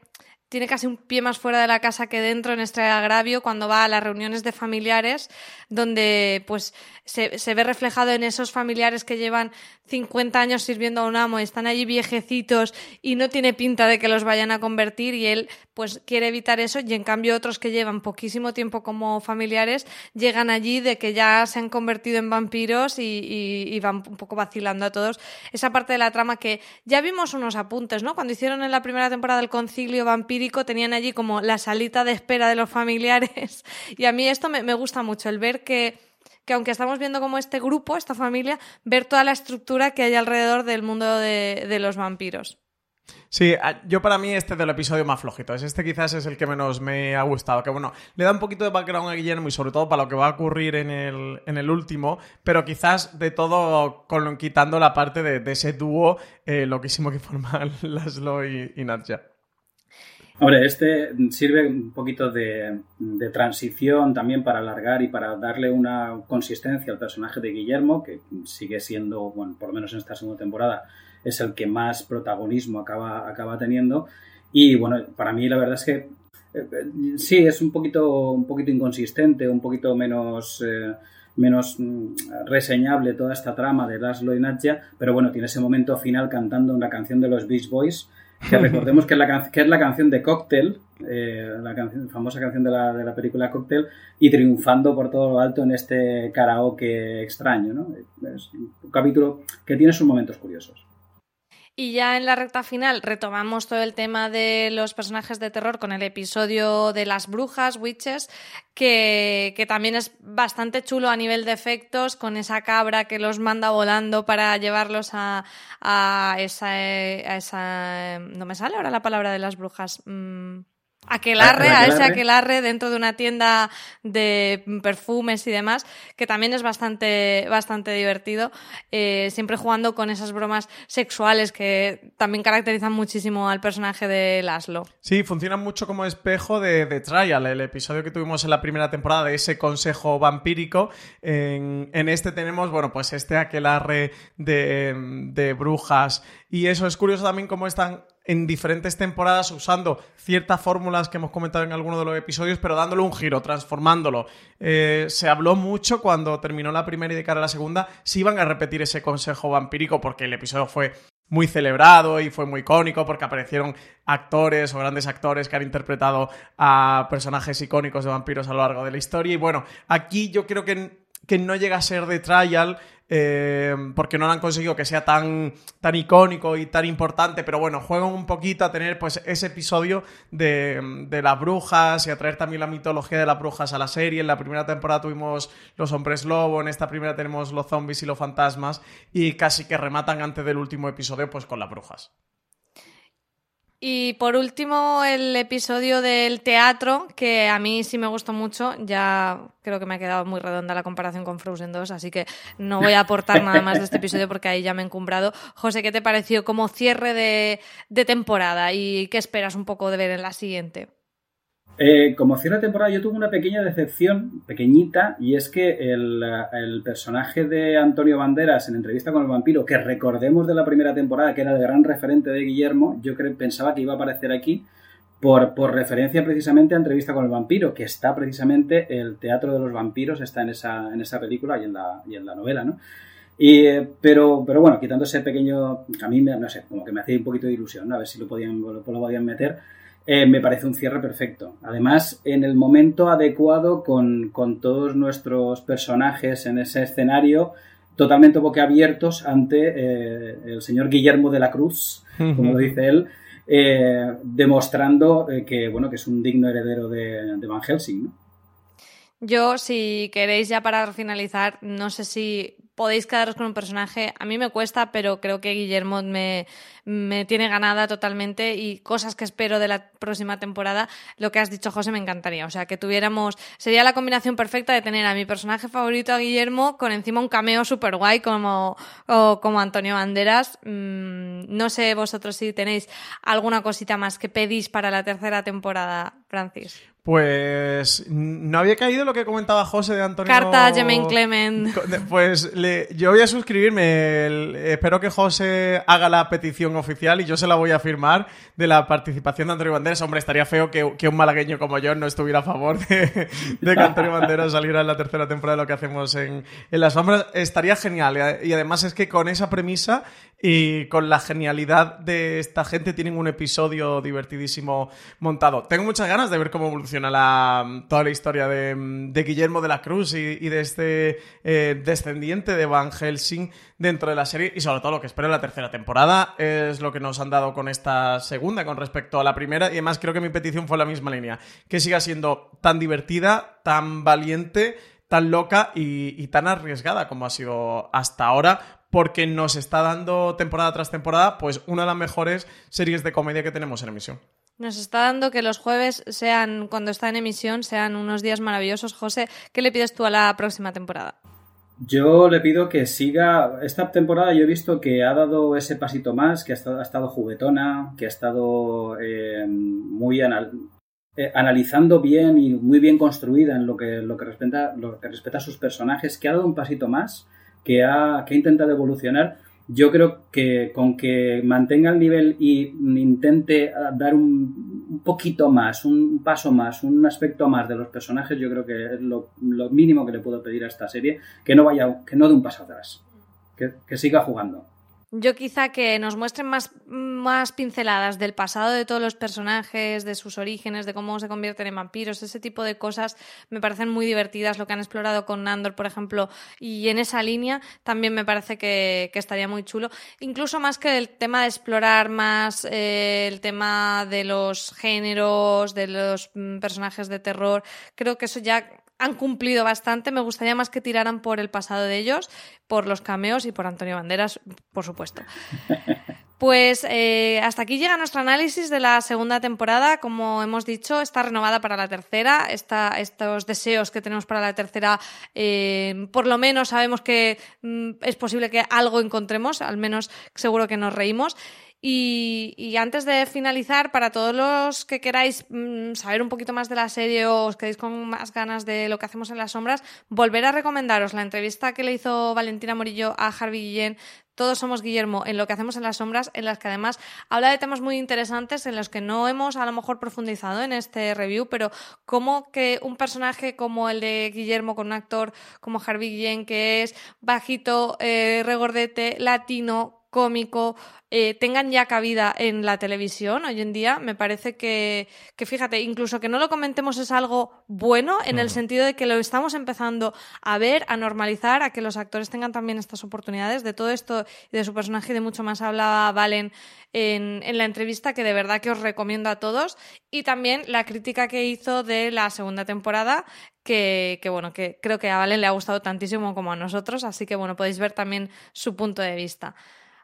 Speaker 4: tiene casi un pie más fuera de la casa que dentro en este agravio cuando va a las reuniones de familiares, donde pues se, se, ve reflejado en esos familiares que llevan 50 años sirviendo a un amo, y están allí viejecitos y no tiene pinta de que los vayan a convertir y él pues quiere evitar eso y en cambio otros que llevan poquísimo tiempo como familiares llegan allí de que ya se han convertido en vampiros y, y, van un poco vacilando a todos. Esa parte de la trama que ya vimos unos apuntes, ¿no? Cuando hicieron en la primera temporada el concilio vampiro tenían allí como la salita de espera de los familiares. Y a mí esto me, gusta mucho, el ver que, que aunque estamos viendo como este grupo, esta familia, ver toda la estructura que hay alrededor del mundo de, los vampiros.
Speaker 5: Sí, yo para mí este del episodio más flojito. Es este quizás es el que menos me ha gustado. Que bueno, le da un poquito de background a Guillermo y sobre todo para lo que va a ocurrir en el, en el último. Pero quizás de todo con, quitando la parte de, ese dúo eh, loquísimo que forman Laszlo y, y Nadja.
Speaker 6: Hombre, este sirve un poquito de, transición también para alargar y para darle una consistencia al personaje de Guillermo, que sigue siendo, bueno, por lo menos en esta segunda temporada, es el que más protagonismo acaba, acaba teniendo. Y bueno, para mí la verdad es que eh, eh, sí, es un poquito, un poquito inconsistente, un poquito menos... Eh, menos mm, reseñable toda esta trama de Laszlo y Nadja, pero bueno, tiene ese momento final cantando una canción de los Beach Boys que recordemos que es la, que es la canción de Cocktail, eh, la famosa canción de la, de la, película Cocktail, y triunfando por todo lo alto en este karaoke extraño. ¿no? Es un capítulo que tiene sus momentos curiosos.
Speaker 4: Y ya en la recta final retomamos todo el tema de los personajes de terror con el episodio de las brujas, witches, que, que, también es bastante chulo a nivel de efectos, con esa cabra que los manda volando para llevarlos a, a, esa, a esa... No me sale ahora la palabra de las brujas. Mm, aquelarre, a ese aquelarre dentro de una tienda de perfumes y demás, que también es bastante, bastante divertido, eh, siempre jugando con esas bromas sexuales que también caracterizan muchísimo al personaje de Laszlo.
Speaker 5: Sí, funciona mucho como espejo de, de, Trial, el episodio que tuvimos en la primera temporada de ese consejo vampírico. En, en este tenemos, bueno, pues este aquelarre de, de brujas y eso es curioso también cómo están en diferentes temporadas usando ciertas fórmulas que hemos comentado en alguno de los episodios, pero dándole un giro, transformándolo. Eh, se habló mucho cuando terminó la primera y de cara a la segunda si iban a repetir ese consejo vampírico, porque el episodio fue muy celebrado y fue muy icónico porque aparecieron actores o grandes actores que han interpretado a personajes icónicos de vampiros a lo largo de la historia. Y bueno, aquí yo creo que, que no llega a ser de trial eh, porque no lo han conseguido que sea tan, tan icónico y tan importante, pero bueno, juegan un poquito a tener pues ese episodio de, de las brujas y a traer también la mitología de las brujas a la serie. En la primera temporada tuvimos los hombres lobo, en esta primera tenemos los zombies y los fantasmas y casi que rematan antes del último episodio pues con las brujas.
Speaker 4: Y por último, el episodio del teatro, que a mí sí me gustó mucho. Ya creo que me ha quedado muy redonda la comparación con Frozen 2, así que no voy a aportar nada más de este episodio porque ahí ya me he encumbrado. José, ¿qué te pareció como cierre de, de temporada y qué esperas un poco de ver en la siguiente?
Speaker 6: Eh, como cierre de temporada, yo tuve una pequeña decepción, pequeñita, y es que el, el, personaje de Antonio Banderas en entrevista con el vampiro, que recordemos de la primera temporada, que era el gran referente de Guillermo, yo pensaba que iba a aparecer aquí por, por referencia precisamente a entrevista con el vampiro, que está precisamente el teatro de los vampiros, está en esa, en esa película y en la, y en la novela, ¿no? Y, pero, pero bueno, quitando ese pequeño, a mí, no sé, como que me hacía un poquito de ilusión, ¿no? A ver si lo podían, lo, lo podían meter eh, me parece un cierre perfecto. Además, en el momento adecuado con, con todos nuestros personajes en ese escenario, totalmente boquiabiertos ante eh, el señor Guillermo de la Cruz, como lo dice él, eh, demostrando eh, que, bueno, que es un digno heredero de, de Van Helsing. ¿no?
Speaker 4: Yo, si queréis ya para finalizar, no sé si podéis quedaros con un personaje. A mí me cuesta, pero creo que Guillermo me, me tiene ganada totalmente y cosas que espero de la próxima temporada. Lo que has dicho, José, me encantaría. O sea, que tuviéramos. Sería la combinación perfecta de tener a mi personaje favorito, a Guillermo, con encima un cameo super guay como, como Antonio Banderas. Mm, no sé vosotros si tenéis alguna cosita más que pedís para la tercera temporada, Francis.
Speaker 5: Pues no había caído lo que comentaba José de Antonio.
Speaker 4: Carta Jemaine Clement.
Speaker 5: Pues le, yo voy a suscribirme. El, espero que José haga la petición oficial y yo se la voy a firmar de la participación de Antonio Banderas. Hombre, estaría feo que, que un malagueño como yo no estuviera a favor de, de, que Antonio Banderas saliera en la tercera temporada de lo que hacemos en, en Las Sombras. Estaría genial. Y además es que con esa premisa y con la genialidad de esta gente tienen un episodio divertidísimo montado. Tengo muchas ganas de ver cómo evoluciona la, toda la historia de, de Guillermo de la Cruz y, de este eh, descendiente de Van Helsing dentro de la serie y sobre todo lo que espero en la tercera temporada es lo que nos han dado con esta segunda con respecto a la primera y además creo que mi petición fue la misma línea, que siga siendo tan divertida, tan valiente tan loca y, tan arriesgada como ha sido hasta ahora, porque nos está dando temporada tras temporada, pues una de las mejores series de comedia que tenemos en emisión.
Speaker 4: Nos está dando que los jueves sean, cuando está en emisión, sean unos días maravillosos. José, ¿qué le pides tú a la próxima temporada?
Speaker 6: Yo le pido que siga. Esta temporada yo he visto que ha dado ese pasito más, que ha estado, ha estado juguetona, que ha estado eh, muy anal eh, analizando bien y muy bien construida en lo que, lo que, respeta, lo que respeta a sus personajes, que ha dado un pasito más, que ha, que intentado evolucionar. Yo creo que con que mantenga el nivel y intente dar un, poquito más, un paso más, un aspecto más de los personajes, yo creo que es lo, lo mínimo que le puedo pedir a esta serie, que no vaya, que no dé un paso atrás, que, que siga jugando.
Speaker 4: Yo quizá que nos muestren más, más pinceladas del pasado de todos los personajes, de sus orígenes, de cómo se convierten en vampiros, ese tipo de cosas me parecen muy divertidas, lo que han explorado con Nandor, por ejemplo, y en esa línea también me parece que, que estaría muy chulo, incluso más que el tema de explorar más eh, el tema de los géneros, de los personajes de terror, creo que eso ya han cumplido bastante. Me gustaría más que tiraran por el pasado de ellos, por los cameos y por Antonio Banderas, por supuesto. Pues eh, hasta aquí llega nuestro análisis de la segunda temporada. Como hemos dicho, está renovada para la tercera. Está, estos deseos que tenemos para la tercera, eh, por lo menos sabemos que mm, es posible que algo encontremos, al menos seguro que nos reímos. Y, antes de finalizar, para todos los que queráis mmm, saber un poquito más de la serie o os quedéis con más ganas de lo que hacemos en las sombras, volver a recomendaros la entrevista que le hizo Valentina Morillo a Harvey Guillén. Todos somos Guillermo en lo que hacemos en las sombras, en las que además habla de temas muy interesantes en los que no hemos a lo mejor profundizado en este review, pero como que un personaje como el de Guillermo con un actor como Harvey Guillén, que es bajito, eh, regordete, latino, cómico, eh, tengan ya cabida en la televisión hoy en día, me parece que, que, fíjate, incluso que no lo comentemos es algo bueno en el sentido de que lo estamos empezando a ver, a normalizar, a que los actores tengan también estas oportunidades. De todo esto y de su personaje y de mucho más hablaba Valen en, en la entrevista, que de verdad que os recomiendo a todos. Y también la crítica que hizo de la segunda temporada, que, que, bueno, que creo que a Valen le ha gustado tantísimo como a nosotros, así que bueno, podéis ver también su punto de vista.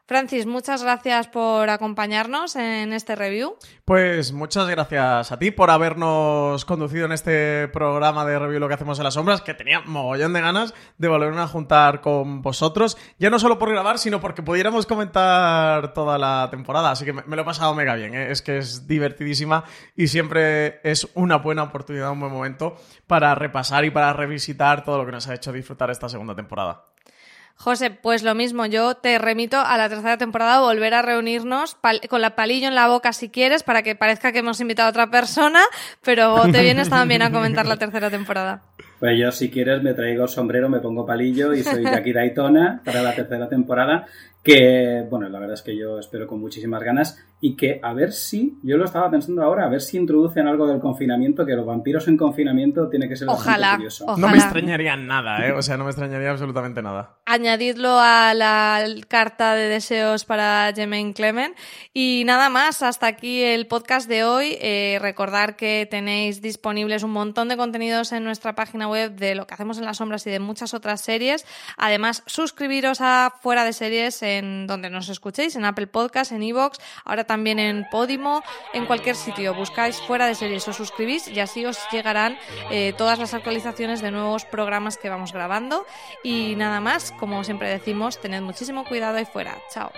Speaker 4: Francis, muchas gracias por acompañarnos en este review.
Speaker 5: Pues muchas gracias a ti por habernos conducido en este programa de review Lo que hacemos en las sombras, que tenía mogollón de ganas de volver a juntar con vosotros, ya no solo por grabar, sino porque pudiéramos comentar toda la temporada, así que me, lo he pasado mega bien, ¿eh? es que es divertidísima y siempre es una buena oportunidad, un buen momento para repasar y para revisitar todo lo que nos ha hecho disfrutar esta segunda temporada.
Speaker 4: José, pues lo mismo, yo te remito a la tercera temporada, volver a reunirnos con la palillo en la boca si quieres, para que parezca que hemos invitado a otra persona, pero te vienes también a comentar la tercera temporada.
Speaker 6: Pues yo si quieres me traigo sombrero, me pongo palillo y soy Jackie Daytona para la tercera temporada que, bueno, la verdad es que yo espero con muchísimas ganas y que a ver si, yo lo estaba pensando ahora, a ver si introducen algo del confinamiento, que los vampiros en confinamiento tiene que ser
Speaker 4: ojalá,
Speaker 6: curioso.
Speaker 5: No me extrañaría nada, ¿eh? O sea, no me extrañaría absolutamente nada.
Speaker 4: Añadidlo a la carta de deseos para Jemaine Clement. Y nada más, hasta aquí el podcast de hoy. Eh, recordar que tenéis disponibles un montón de contenidos en nuestra página web de lo que hacemos en las sombras y de muchas otras series. Además, suscribiros a Fuera de Series en donde nos escuchéis, en Apple Podcast, en Evox, ahora también en Podimo, en cualquier sitio. Buscáis fuera de series, os suscribís y así os llegarán eh, todas las actualizaciones de nuevos programas que vamos grabando. Y nada más, como siempre decimos, tened muchísimo cuidado ahí fuera. Chao.